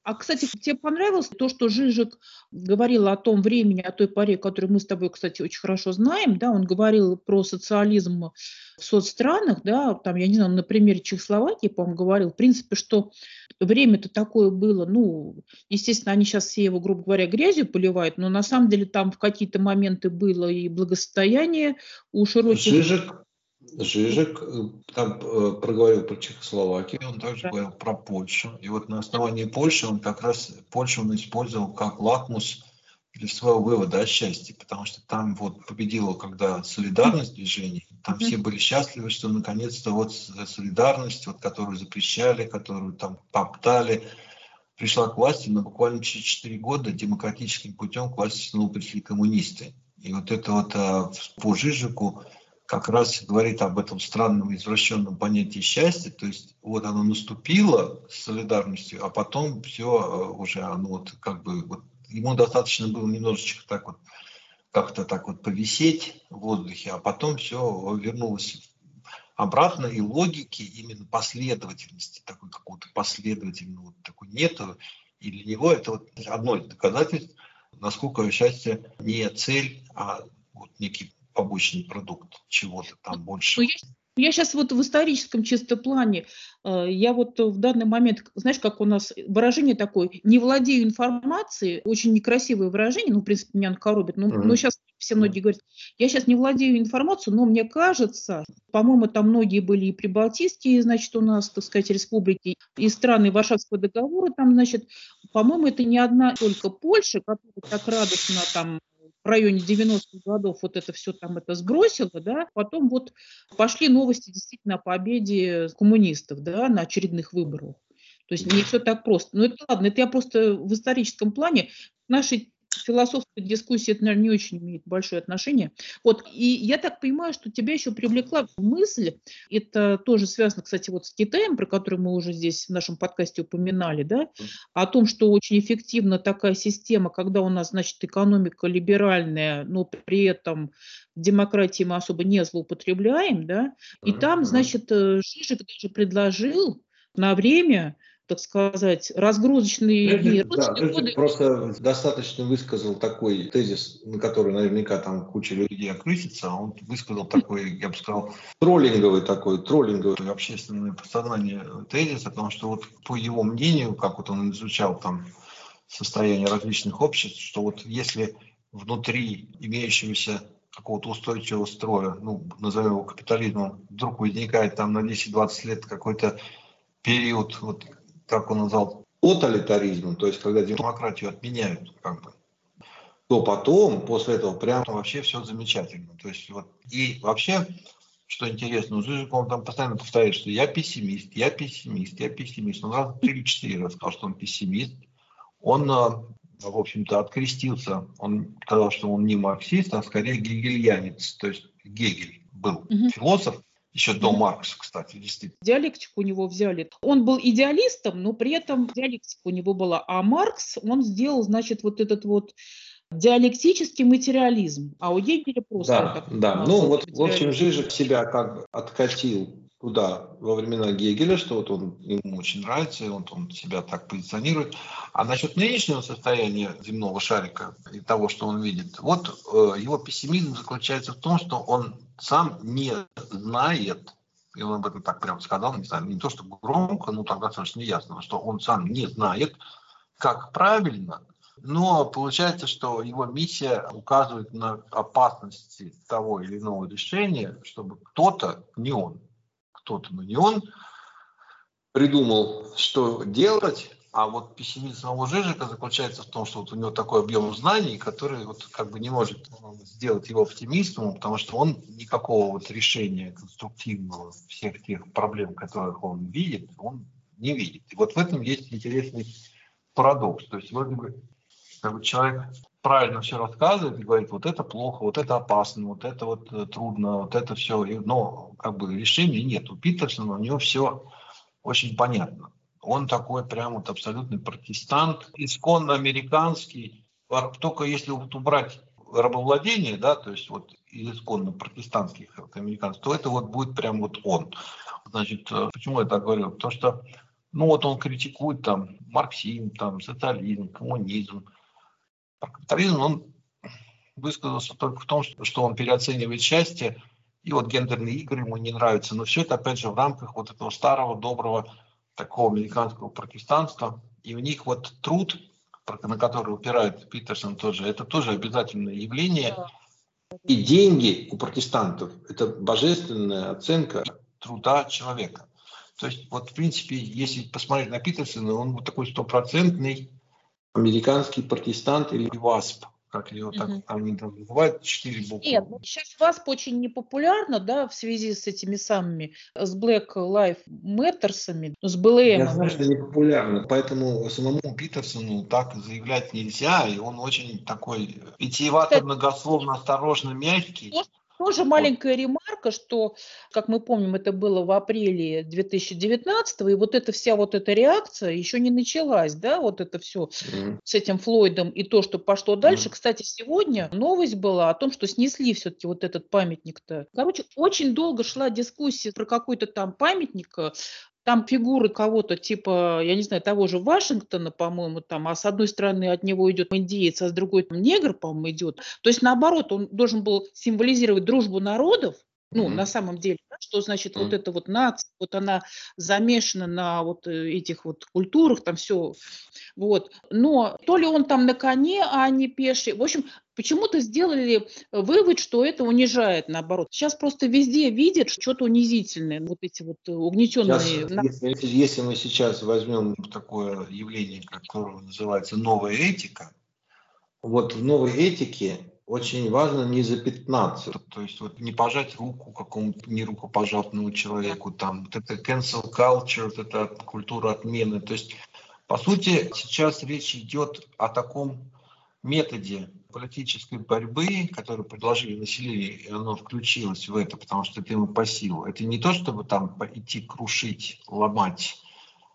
А, кстати, тебе понравилось то, что Жижик говорил о том времени, о той паре, которую мы с тобой, кстати, очень хорошо знаем, да, он говорил про социализм в соцстранах, да, там, я не знаю, на примере Чехословакии, по-моему, говорил, в принципе, что время-то такое было, ну, естественно, они сейчас все его, грубо говоря, грязью поливают, но на самом деле там в какие-то моменты было и благосостояние у широких... Жижик Жижик э, там э, проговорил про Чехословакию, он также да. говорил про Польшу. И вот на основании Польши он как раз Польшу он использовал как лакмус для своего вывода о счастье, потому что там вот победила когда солидарность движений, там все были счастливы, что наконец-то вот солидарность, вот, которую запрещали, которую там топтали, пришла к власти, но буквально через 4 года демократическим путем к власти снова пришли коммунисты. И вот это вот а, по Жижику как раз говорит об этом странном извращенном понятии счастья. То есть вот оно наступило с солидарностью, а потом все э, уже оно вот как бы вот, ему достаточно было немножечко так вот как-то так вот повисеть в воздухе, а потом все вернулось обратной логики, именно последовательности, такой какого-то последовательного вот такой нету. И для него это вот одно из доказательств, насколько счастье не цель, а вот некий побочный продукт чего-то там больше. Ну, я сейчас вот в историческом чисто плане, э, я вот в данный момент, знаешь, как у нас выражение такое, не владею информацией, очень некрасивое выражение, ну, в принципе, меня оно коробит, но, mm-hmm. но сейчас все многие говорят, я сейчас не владею информацией, но мне кажется, по-моему, там многие были и прибалтийские, значит, у нас, так сказать, республики, и страны Варшавского договора, там, значит, по-моему, это не одна только Польша, которая так радостно там в районе 90-х годов вот это все там это сбросило, да, потом вот пошли новости действительно о победе коммунистов, да, на очередных выборах. То есть не все так просто. Но это ладно, это я просто в историческом плане нашей философской дискуссии это, наверное, не очень имеет большое отношение. Вот, и я так понимаю, что тебя еще привлекла мысль, это тоже связано, кстати, вот с Китаем, про который мы уже здесь в нашем подкасте упоминали, да, о том, что очень эффективна такая система, когда у нас, значит, экономика либеральная, но при этом демократии мы особо не злоупотребляем, да, и там, значит, э, Жижик даже предложил на время так сказать, разгрузочные дни. Да, годы. просто достаточно высказал такой тезис, на который наверняка там куча людей окрысится, а он высказал такой, я бы сказал, троллинговый такой, троллинговый общественное сознание тезис о том, что вот по его мнению, как вот он изучал там состояние различных обществ, что вот если внутри имеющегося какого-то устойчивого строя, ну, назовем его капитализмом, вдруг возникает там на 10-20 лет какой-то период вот как он назвал, тоталитаризмом, то есть когда демократию отменяют, как бы, то потом, после этого, прямо вообще все замечательно. То есть вот, и вообще, что интересно, Зюзик, он там постоянно повторяет, что я пессимист, я пессимист, я пессимист. Он раз три или четыре раз сказал, что он пессимист. Он, э, в общем-то, открестился. Он сказал, что он не марксист, а скорее гегельянец. То есть Гегель был угу. философ, еще до Маркса, кстати, действительно. Диалектику у него взяли. Он был идеалистом, но при этом диалектика у него была. А Маркс, он сделал, значит, вот этот вот диалектический материализм, а у Гегеля просто... Да, так, да. Ну вот, в общем, Жижик себя как бы откатил туда во времена Гегеля, что вот он ему очень нравится, и он, он себя так позиционирует. А насчет нынешнего состояния земного шарика и того, что он видит, вот э, его пессимизм заключается в том, что он сам не знает, и он об этом так прямо сказал, не, знаю, не то, что громко, но так достаточно ясно, что он сам не знает, как правильно, но получается, что его миссия указывает на опасности того или иного решения, чтобы кто-то, не он, кто-то, но не он, придумал, что делать, а вот пессимизм самого Жижика заключается в том, что вот у него такой объем знаний, который вот как бы не может сделать его оптимистом, потому что он никакого вот решения конструктивного всех тех проблем, которых он видит, он не видит. И вот в этом есть интересный парадокс. То есть вроде бы как бы человек правильно все рассказывает и говорит, вот это плохо, вот это опасно, вот это вот э, трудно, вот это все, но как бы решения нет. У Питерсона у него все очень понятно. Он такой прям вот абсолютный протестант, исконно американский. Только если вот убрать рабовладение, да, то есть вот из исконно протестантских американцев, то это вот будет прям вот он. Значит, э, почему я так говорю? Потому что, ну вот он критикует там марксизм, там социализм, коммунизм. А капитализм, он высказался только в том, что он переоценивает счастье, и вот гендерные игры ему не нравятся. Но все это, опять же, в рамках вот этого старого, доброго такого американского протестанства, и у них вот труд, на который упирает Питерсон тоже, это тоже обязательное явление. И деньги у протестантов – это божественная оценка труда человека. То есть, вот, в принципе, если посмотреть на Питерсона, он вот такой стопроцентный американский протестант или ВАСП как ее так они там называют, четыре буквы. Нет, ну, сейчас ВАСП очень непопулярно, да, в связи с этими самыми, с Black Lives Matters'ами, с БЛМ. Я знаю, что не популярно, поэтому самому Питерсону так заявлять нельзя, и он очень такой питьевато, многословно, осторожно, мягкий. Тоже маленькая ремарка Только что, как мы помним, это было в апреле 2019, и вот эта вся вот эта реакция еще не началась, да, вот это все mm. с этим Флойдом и то, что пошло дальше. Mm. Кстати, сегодня новость была о том, что снесли все-таки вот этот памятник-то. Короче, очень долго шла дискуссия про какой-то там памятник там фигуры кого-то типа, я не знаю, того же Вашингтона, по-моему, там, а с одной стороны от него идет индеец, а с другой там негр, по-моему, идет. То есть наоборот, он должен был символизировать дружбу народов, ну, mm-hmm. на самом деле, да, что значит mm-hmm. вот эта вот нация, вот она замешана на вот э, этих вот культурах, там все, вот. Но то ли он там на коне, а не пеший. В общем, почему-то сделали вывод, что это унижает, наоборот. Сейчас просто везде видят что-то унизительное, вот эти вот угнетенные... Сейчас, если, если мы сейчас возьмем такое явление, которое называется новая этика, вот в новой этике очень важно не запятнаться, то есть вот не пожать руку какому-то нерукопожатному человеку, там, вот это cancel culture, вот это культура отмены, то есть по сути сейчас речь идет о таком методе политической борьбы, которую предложили населению, и оно включилось в это, потому что это ему по силу. Это не то, чтобы там идти крушить, ломать,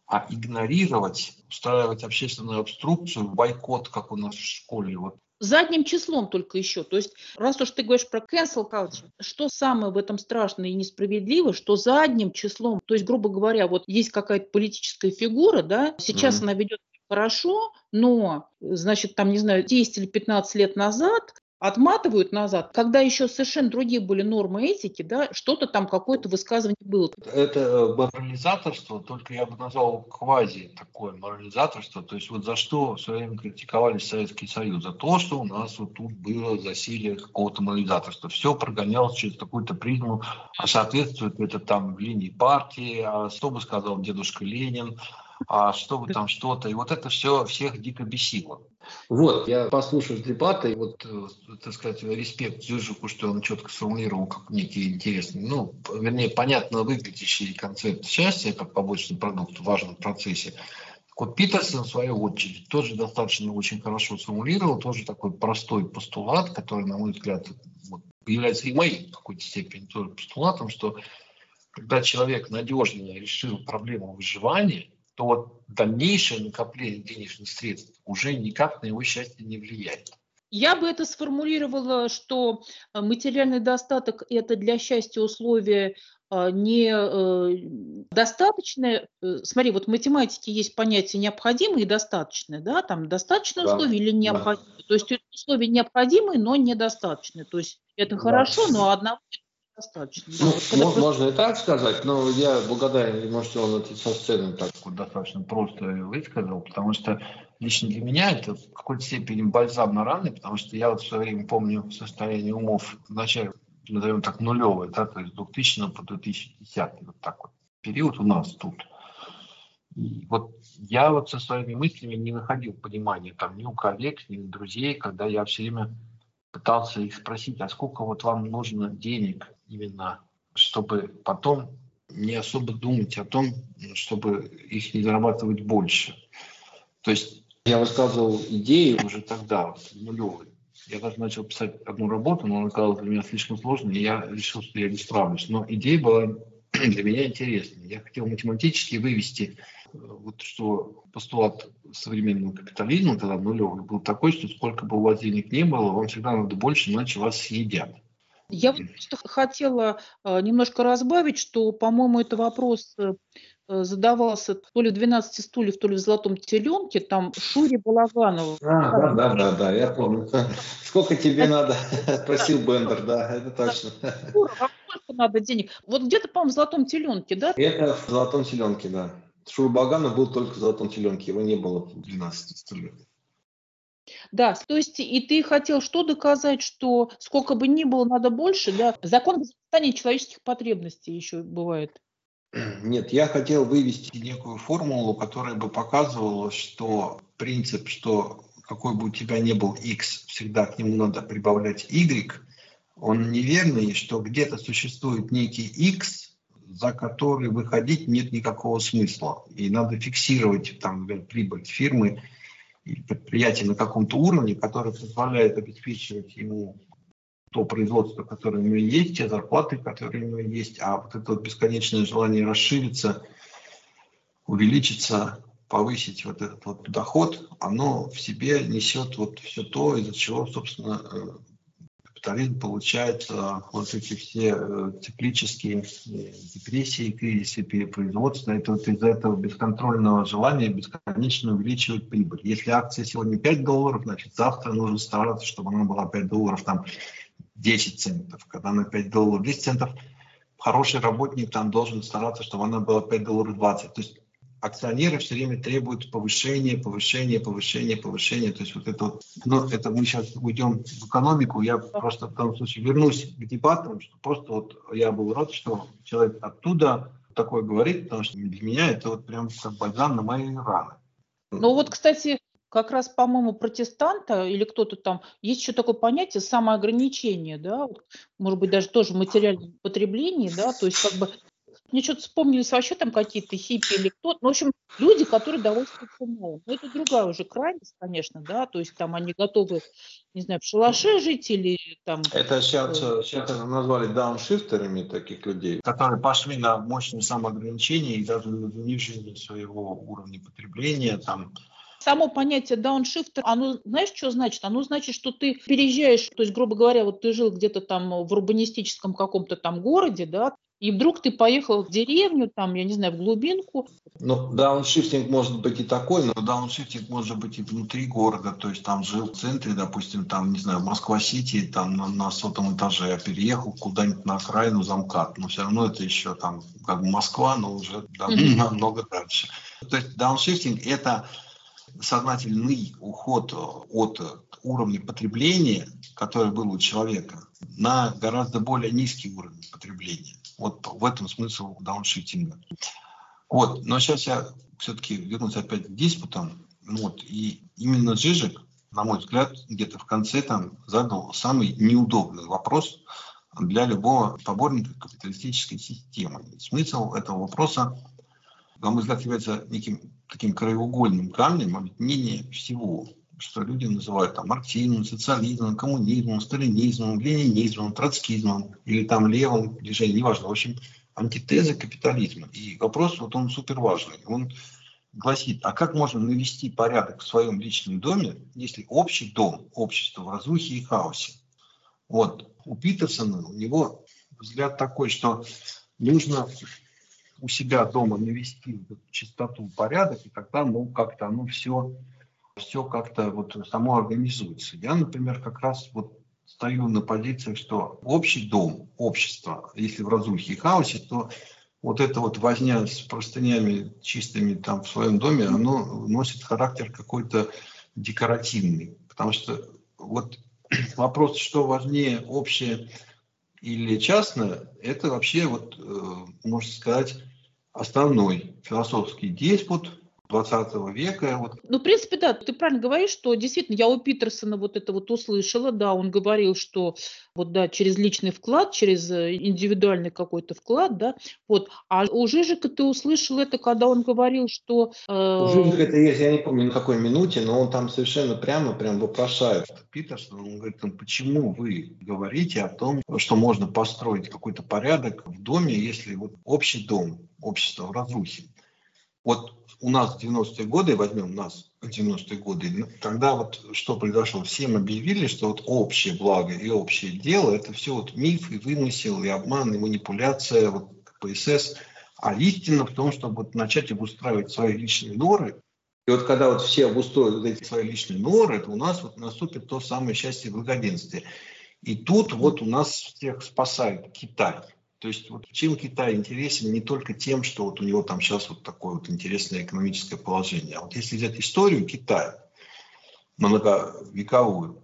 а игнорировать, устраивать общественную обструкцию, бойкот, как у нас в школе. Вот задним числом только еще. То есть, раз уж ты говоришь про cancel culture, что самое в этом страшное и несправедливое, что задним числом, то есть, грубо говоря, вот есть какая-то политическая фигура, да, сейчас mm-hmm. она ведет хорошо, но, значит, там, не знаю, 10 или 15 лет назад отматывают назад, когда еще совершенно другие были нормы этики, да, что-то там, какое-то высказывание было. Это э, морализаторство, только я бы назвал квази такое морализаторство, то есть вот за что в свое время критиковали Советский Союз, за то, что у нас вот тут было засилие какого-то морализаторства. Все прогонялось через какую-то призму, а соответствует это там линии партии, а что бы сказал дедушка Ленин, а что вы там что-то. И вот это все всех дико бесило. Вот, я послушал дебаты, и вот, э, так сказать, респект Зюжику, что он четко сформулировал как некий интересный, ну, вернее, понятно выглядящий концепт счастья как побочный продукт в важном процессе. Вот Питерсон, в свою очередь, тоже достаточно очень хорошо сформулировал, тоже такой простой постулат, который, на мой взгляд, вот, является и моим в какой-то степени тоже постулатом, что когда человек надежно решил проблему выживания, то вот дальнейшее накопление денежных средств уже никак на его счастье не влияет. Я бы это сформулировала, что э, материальный достаток – это для счастья условие э, не э, достаточное. Смотри, вот в математике есть понятие необходимое и достаточное, да, там достаточное да. условие или необходимое. Да. То есть условия необходимые, но недостаточные. То есть это да. хорошо, но одного достаточно. Ну, вот можно и так сказать, но я благодарен, может, он это со сцены так вот достаточно просто высказал, потому что лично для меня это в какой-то степени бальзам на раны, потому что я вот в свое время помню состояние умов в начале, назовем так, нулевое, да, то есть 2000 по 2010, вот так вот период у нас тут. И вот я вот со своими мыслями не находил понимания там ни у коллег, ни у друзей, когда я все время пытался их спросить, а сколько вот вам нужно денег именно, чтобы потом не особо думать о том, чтобы их не зарабатывать больше. То есть я высказывал идеи уже тогда, вот, нулевые. Я даже начал писать одну работу, но она оказалась для меня слишком сложной, и я решил, что я не справлюсь. Но идея была для меня интересная. Я хотел математически вывести вот что постулат современного капитализма, тогда нулевый, был такой, что сколько бы у вас денег не было, вам всегда надо больше, иначе вас съедят. Я вот просто хотела а, немножко разбавить, что, по-моему, это вопрос э, задавался то ли в 12 стульев, то ли в «Золотом теленке», там Шуре Балаганову. А, да, да, да, да, я помню. Сколько тебе надо, спросил Бендер, да, это точно. Вам сколько надо денег? Вот где-то, по-моему, в «Золотом теленке», да? Это в «Золотом теленке», да. Шурбаганов был только в «Золотом теленке», его не было в 12 стульях. Да, то есть и ты хотел что доказать, что сколько бы ни было, надо больше, да? Закон воспитания человеческих потребностей еще бывает. Нет, я хотел вывести некую формулу, которая бы показывала, что принцип, что какой бы у тебя ни был x, всегда к нему надо прибавлять y, он неверный, что где-то существует некий x, за который выходить нет никакого смысла. И надо фиксировать там, например, прибыль фирмы и предприятия на каком-то уровне, который позволяет обеспечивать ему то производство, которое у него есть, те зарплаты, которые у него есть, а вот это вот бесконечное желание расшириться, увеличиться, повысить вот этот вот доход, оно в себе несет вот все то, из-за чего, собственно, э, капитализм получает вот эти все э, циклические э, депрессии, кризисы перепроизводства. Это вот из-за этого бесконтрольного желания бесконечно увеличивать прибыль. Если акция сегодня 5 долларов, значит завтра нужно стараться, чтобы она была 5 долларов там 10 центов. Когда она 5 долларов 10 центов, хороший работник там должен стараться, чтобы она была 5 долларов 20. То есть акционеры все время требуют повышения, повышения, повышения, повышения. То есть вот это вот, ну, это мы сейчас уйдем в экономику, я просто в том случае вернусь к дебатам, что просто вот я был рад, что человек оттуда такое говорит, потому что для меня это вот прям как бальзам на мои раны. Ну вот, кстати, как раз, по-моему, протестанта или кто-то там, есть еще такое понятие самоограничение, да, может быть, даже тоже в материальном потреблении, да, то есть как бы мне что-то вспомнились вообще там какие-то хиппи или кто-то. Ну, в общем, люди, которые довольствуются малым. Но это другая уже крайность, конечно, да, то есть там они готовы, не знаю, в шалаше жить или там... Это сейчас, сейчас это назвали дауншифтерами таких людей, которые пошли на мощные самоограничения и даже на занижение своего уровня потребления, там, Само понятие дауншифтер, оно, знаешь, что значит? Оно значит, что ты переезжаешь, то есть, грубо говоря, вот ты жил где-то там в урбанистическом каком-то там городе, да, и вдруг ты поехал в деревню, там, я не знаю, в глубинку. Ну, дауншифтинг может быть и такой, но дауншифтинг может быть и внутри города. То есть там жил в центре, допустим, там, не знаю, Москва-Сити, там на, на сотом этаже, а переехал куда-нибудь на окраину замкат. Но все равно это еще там как бы Москва, но уже да, mm-hmm. намного дальше. То есть дауншифтинг – это сознательный уход от уровня потребления, который был у человека, на гораздо более низкий уровень потребления. Вот в этом смысл дауншифтинга. Вот, но сейчас я все-таки вернусь опять к диспутам. Вот, и именно Жижик, на мой взгляд, где-то в конце там задал самый неудобный вопрос для любого поборника капиталистической системы. Смысл этого вопроса, на мой взгляд, является неким таким краеугольным камнем объединения всего, что люди называют там марксизмом, социализмом, коммунизмом, сталинизмом, ленинизмом, троцкизмом или там левым движением, неважно. В общем, антитеза капитализма. И вопрос вот он супер важный. Он гласит, а как можно навести порядок в своем личном доме, если общий дом, общество в разрухе и хаосе? Вот у Питерсона, у него взгляд такой, что нужно у себя дома навести чистоту, порядок, и тогда, ну, как-то оно все, все как-то вот само организуется. Я, например, как раз вот стою на позиции, что общий дом, общество, если в разрухе и хаосе, то вот эта вот возня с простынями чистыми там в своем доме, оно носит характер какой-то декоративный. Потому что вот вопрос, что важнее, общее или частное, это вообще, вот, э, можно сказать, основной философский диспут 20 века. Вот. Ну, в принципе, да, ты правильно говоришь, что действительно я у Питерсона вот это вот услышала, да, он говорил, что вот, да, через личный вклад, через э, индивидуальный какой-то вклад, да, вот, а у Жижика ты услышал это, когда он говорил, что... Э... У Жижика это есть, я не помню на какой минуте, но он там совершенно прямо прям вопрошает Питерсона, он говорит, ну, почему вы говорите о том, что можно построить какой-то порядок в доме, если вот общий дом, общество в разрухе. Вот у нас в 90-е годы, возьмем нас в 90-е годы, тогда вот что произошло? Всем объявили, что вот общее благо и общее дело – это все вот миф и вымысел, и обман, и манипуляция, вот КПСС. А истина в том, чтобы вот начать обустраивать свои личные норы. И вот когда вот все обустроят эти свои личные норы, это у нас вот наступит то самое счастье и благоденствие. И тут вот у нас всех спасает Китай. То есть вот чем Китай интересен не только тем, что вот у него там сейчас вот такое вот интересное экономическое положение, а вот если взять историю Китая, многовековую,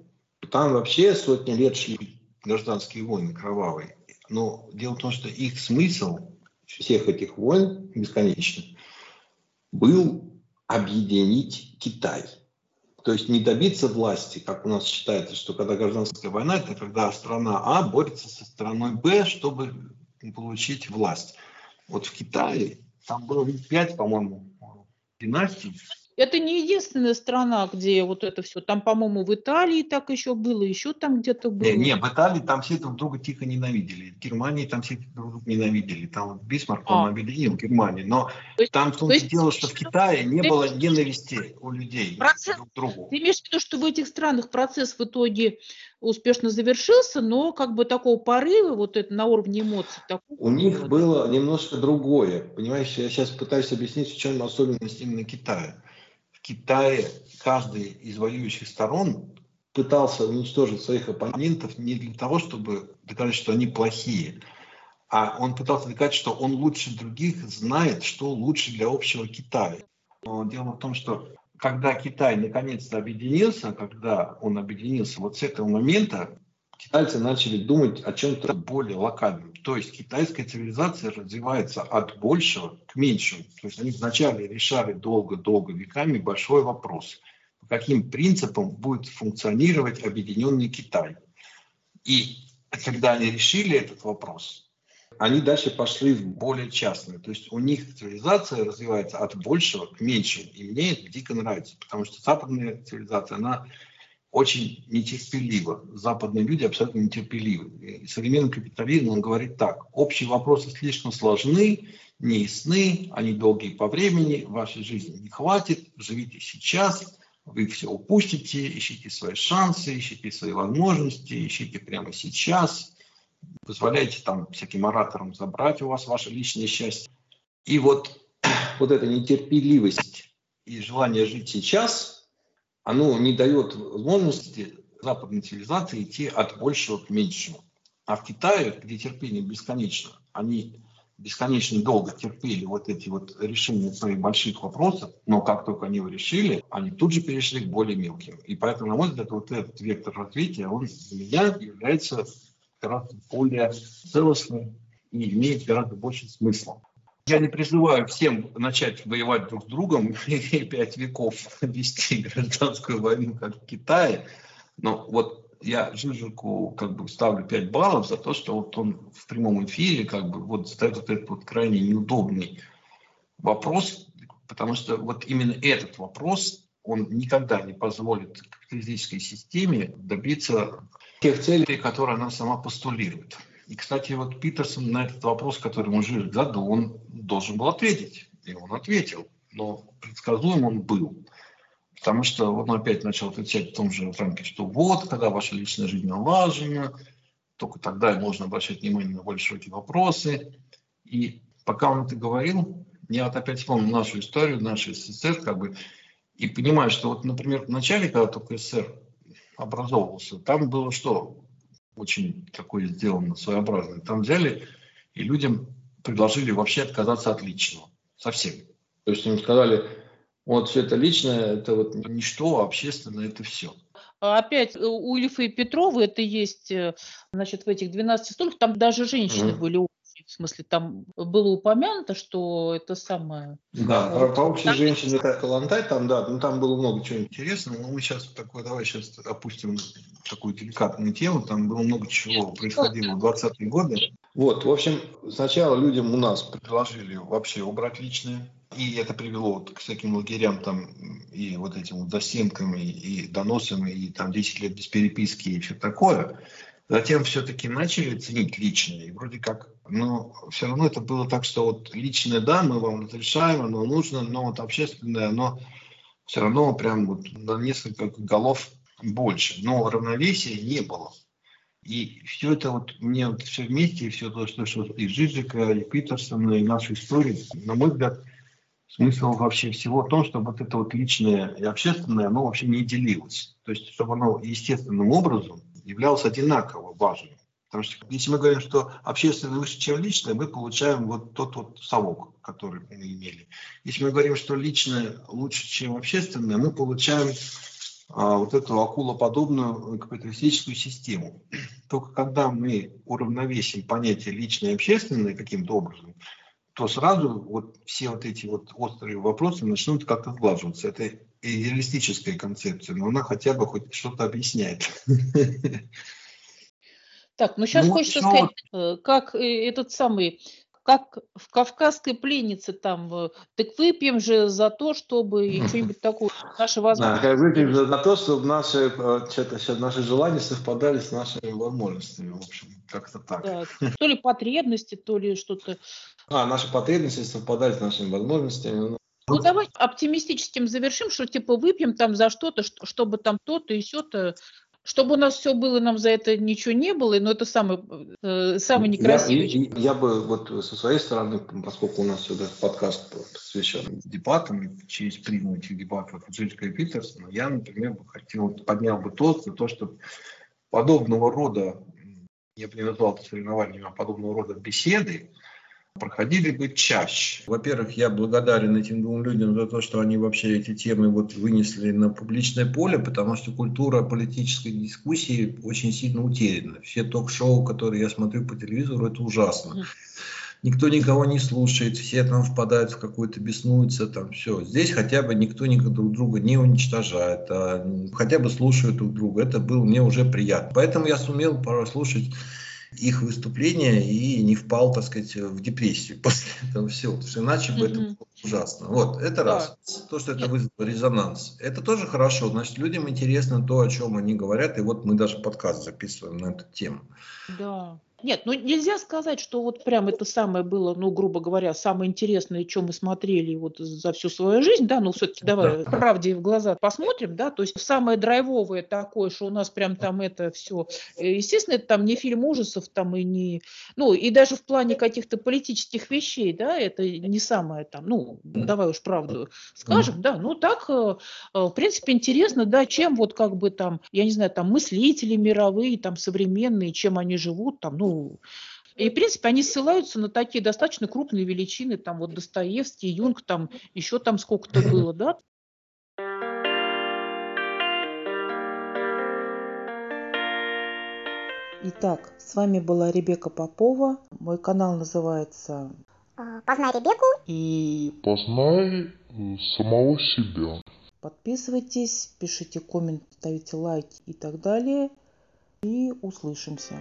там вообще сотни лет шли гражданские войны кровавые. Но дело в том, что их смысл всех этих войн бесконечно был объединить Китай. То есть не добиться власти, как у нас считается, что когда гражданская война, это когда страна А борется со страной Б, чтобы получить власть. Вот в Китае там было пять, по-моему, династий, это не единственная страна, где вот это все. Там, по-моему, в Италии так еще было, еще там где-то было. Не, не, в Италии там все друг друга тихо ненавидели. В Германии там все друг друга ненавидели. Там вот Бисмарк, а. он объединил Германию. Но есть, там в том то дело, что в Китае не было ненависти у людей процесс, друг к другу. Ты имеешь в виду, что в этих странах процесс в итоге успешно завершился, но как бы такого порыва вот это на уровне эмоций. Такого у них было немножко другое. Понимаешь, я сейчас пытаюсь объяснить, в чем особенность именно Китая. Китае каждый из воюющих сторон пытался уничтожить своих оппонентов не для того, чтобы доказать, что они плохие, а он пытался доказать, что он лучше других знает, что лучше для общего Китая. Но дело в том, что когда Китай наконец-то объединился, когда он объединился, вот с этого момента китайцы начали думать о чем-то более локальном. То есть китайская цивилизация развивается от большего к меньшему. То есть они вначале решали долго-долго веками большой вопрос, по каким принципам будет функционировать объединенный Китай. И когда они решили этот вопрос, они дальше пошли в более частное. То есть у них цивилизация развивается от большего к меньшему. И мне это дико нравится, потому что западная цивилизация, она очень нетерпеливо. Западные люди абсолютно нетерпеливы. И современный капитализм, он говорит так, общие вопросы слишком сложны, неясны, они долгие по времени, вашей жизни не хватит, живите сейчас, вы все упустите, ищите свои шансы, ищите свои возможности, ищите прямо сейчас, позволяйте там всяким ораторам забрать у вас ваше личное счастье. И вот, вот эта нетерпеливость и желание жить сейчас – оно не дает возможности западной цивилизации идти от большего к меньшему. А в Китае, где терпение бесконечно, они бесконечно долго терпели вот эти вот решения своих больших вопросов, но как только они его решили, они тут же перешли к более мелким. И поэтому, на мой взгляд, вот этот вектор развития, он для меня является гораздо более целостным и имеет гораздо больше смысла. Я не призываю всем начать воевать друг с другом и пять веков вести гражданскую войну, как в Китае. Но вот я Жижику как бы ставлю 5 баллов за то, что вот он в прямом эфире как бы вот задает вот этот вот крайне неудобный вопрос, потому что вот именно этот вопрос, он никогда не позволит капиталистической системе добиться тех целей, которые она сама постулирует. И, кстати, вот Питерсон на этот вопрос, который ему Жижик задал, он должен был ответить. И он ответил. Но предсказуем он был. Потому что он опять начал отвечать в том же рамке, что вот, когда ваша личная жизнь налажена, только тогда можно обращать внимание на более широкие вопросы. И пока он это говорил, я вот опять вспомнил нашу историю, наш СССР, как бы, и понимаю, что вот, например, в начале, когда только СССР образовывался, там было что? очень такой сделано своеобразный. Там взяли и людям предложили вообще отказаться от личного. Совсем. То есть им сказали, вот все это личное, это вот ничто, а общественное это все. Опять у Ильфа и Петрова это есть, э, значит, в этих 12 стульях, там даже женщины mm-hmm. были в смысле, там было упомянуто, что это самое... Да, вот. по общей женщине это Калантай, там, да, ну там было много чего интересного, но мы сейчас такое, давай сейчас опустим такую деликатную тему, там было много чего происходило в 20-е годы. Вот, в общем, сначала людям у нас предложили вообще убрать личное, и это привело вот к всяким лагерям там и вот этим вот застенкам, и, и доносам, и там 10 лет без переписки и все такое. Затем все-таки начали ценить личное. И вроде как, но все равно это было так, что вот личное, да, мы вам разрешаем, оно нужно, но вот общественное, оно все равно прям вот на несколько голов больше. Но равновесия не было. И все это вот мне вот все вместе, и все то, что, что и Жижика, и Питерсона, и нашу историю, на мой взгляд, смысл вообще всего в том, чтобы вот это вот личное и общественное, оно вообще не делилось. То есть, чтобы оно естественным образом являлось одинаково важным. Потому что если мы говорим, что общественное выше, чем личное, мы получаем вот тот вот совок, который мы имели. Если мы говорим, что личное лучше, чем общественное, мы получаем а, вот эту акулоподобную капиталистическую систему. Только когда мы уравновесим понятие личное и общественное каким-то образом, то сразу вот все вот эти вот острые вопросы начнут как-то сглаживаться. Это идеалистическая концепция, но она хотя бы хоть что-то объясняет. Так, ну сейчас ну, хочется сказать, э, как э, этот самый как в «Кавказской пленнице» там, э, так выпьем же за то, чтобы и что-нибудь такое, наши Да, возможности. как выпьем за за то, чтобы наши, что-то, сейчас наши желания совпадали с нашими возможностями. В общем, как-то так. Да, то ли потребности, то ли что-то. А, наши потребности совпадали с нашими возможностями. Ну, Ну, давай оптимистическим завершим, что типа выпьем там за что-то, что- чтобы там то-то и все-то, чтобы у нас все было, нам за это ничего не было, но это самый, э, самый некрасивый. Я, и- я бы вот со своей стороны, поскольку у нас сюда подкаст посвящен дебатам, и через призму этих дебатов Джилька и Питерсона, я, например, бы хотел, поднял бы тост за то, что подобного рода, я бы не назвал это соревнованиями, а подобного рода беседы проходили бы чаще. Во-первых, я благодарен этим двум людям за то, что они вообще эти темы вот вынесли на публичное поле, потому что культура политической дискуссии очень сильно утеряна. Все ток-шоу, которые я смотрю по телевизору, это ужасно. Никто никого не слушает, все там впадают в какую-то беснуются, там все. Здесь хотя бы никто никого друг друга не уничтожает, а хотя бы слушают друг друга. Это было мне уже приятно. Поэтому я сумел прослушать их выступления и не впал, так сказать, в депрессию после этого всего. Потому что иначе бы это Мгм. было ужасно. Вот, это Да. раз. То, что это вызвало резонанс. Это тоже хорошо. Значит, людям интересно то, о чем они говорят. И вот мы даже подкаст записываем на эту тему. Да. Нет, ну нельзя сказать, что вот прям это самое было, ну, грубо говоря, самое интересное, что мы смотрели вот за всю свою жизнь, да, ну, все-таки давай правде в глаза посмотрим, да, то есть самое драйвовое такое, что у нас прям там это все, естественно, это там не фильм ужасов, там и не, ну, и даже в плане каких-то политических вещей, да, это не самое там, ну, давай уж правду скажем, да, ну, так, э, э, в принципе, интересно, да, чем вот как бы там, я не знаю, там мыслители мировые, там современные, чем они живут, там, ну, и, в принципе, они ссылаются на такие достаточно крупные величины, там вот Достоевский, Юнг, там еще там сколько-то было, да. Итак, с вами была Ребека Попова. Мой канал называется А, Познай Ребекку. и Познай э, самого себя. подписывайтесь, пишите комменты, ставите лайки и так далее. И услышимся.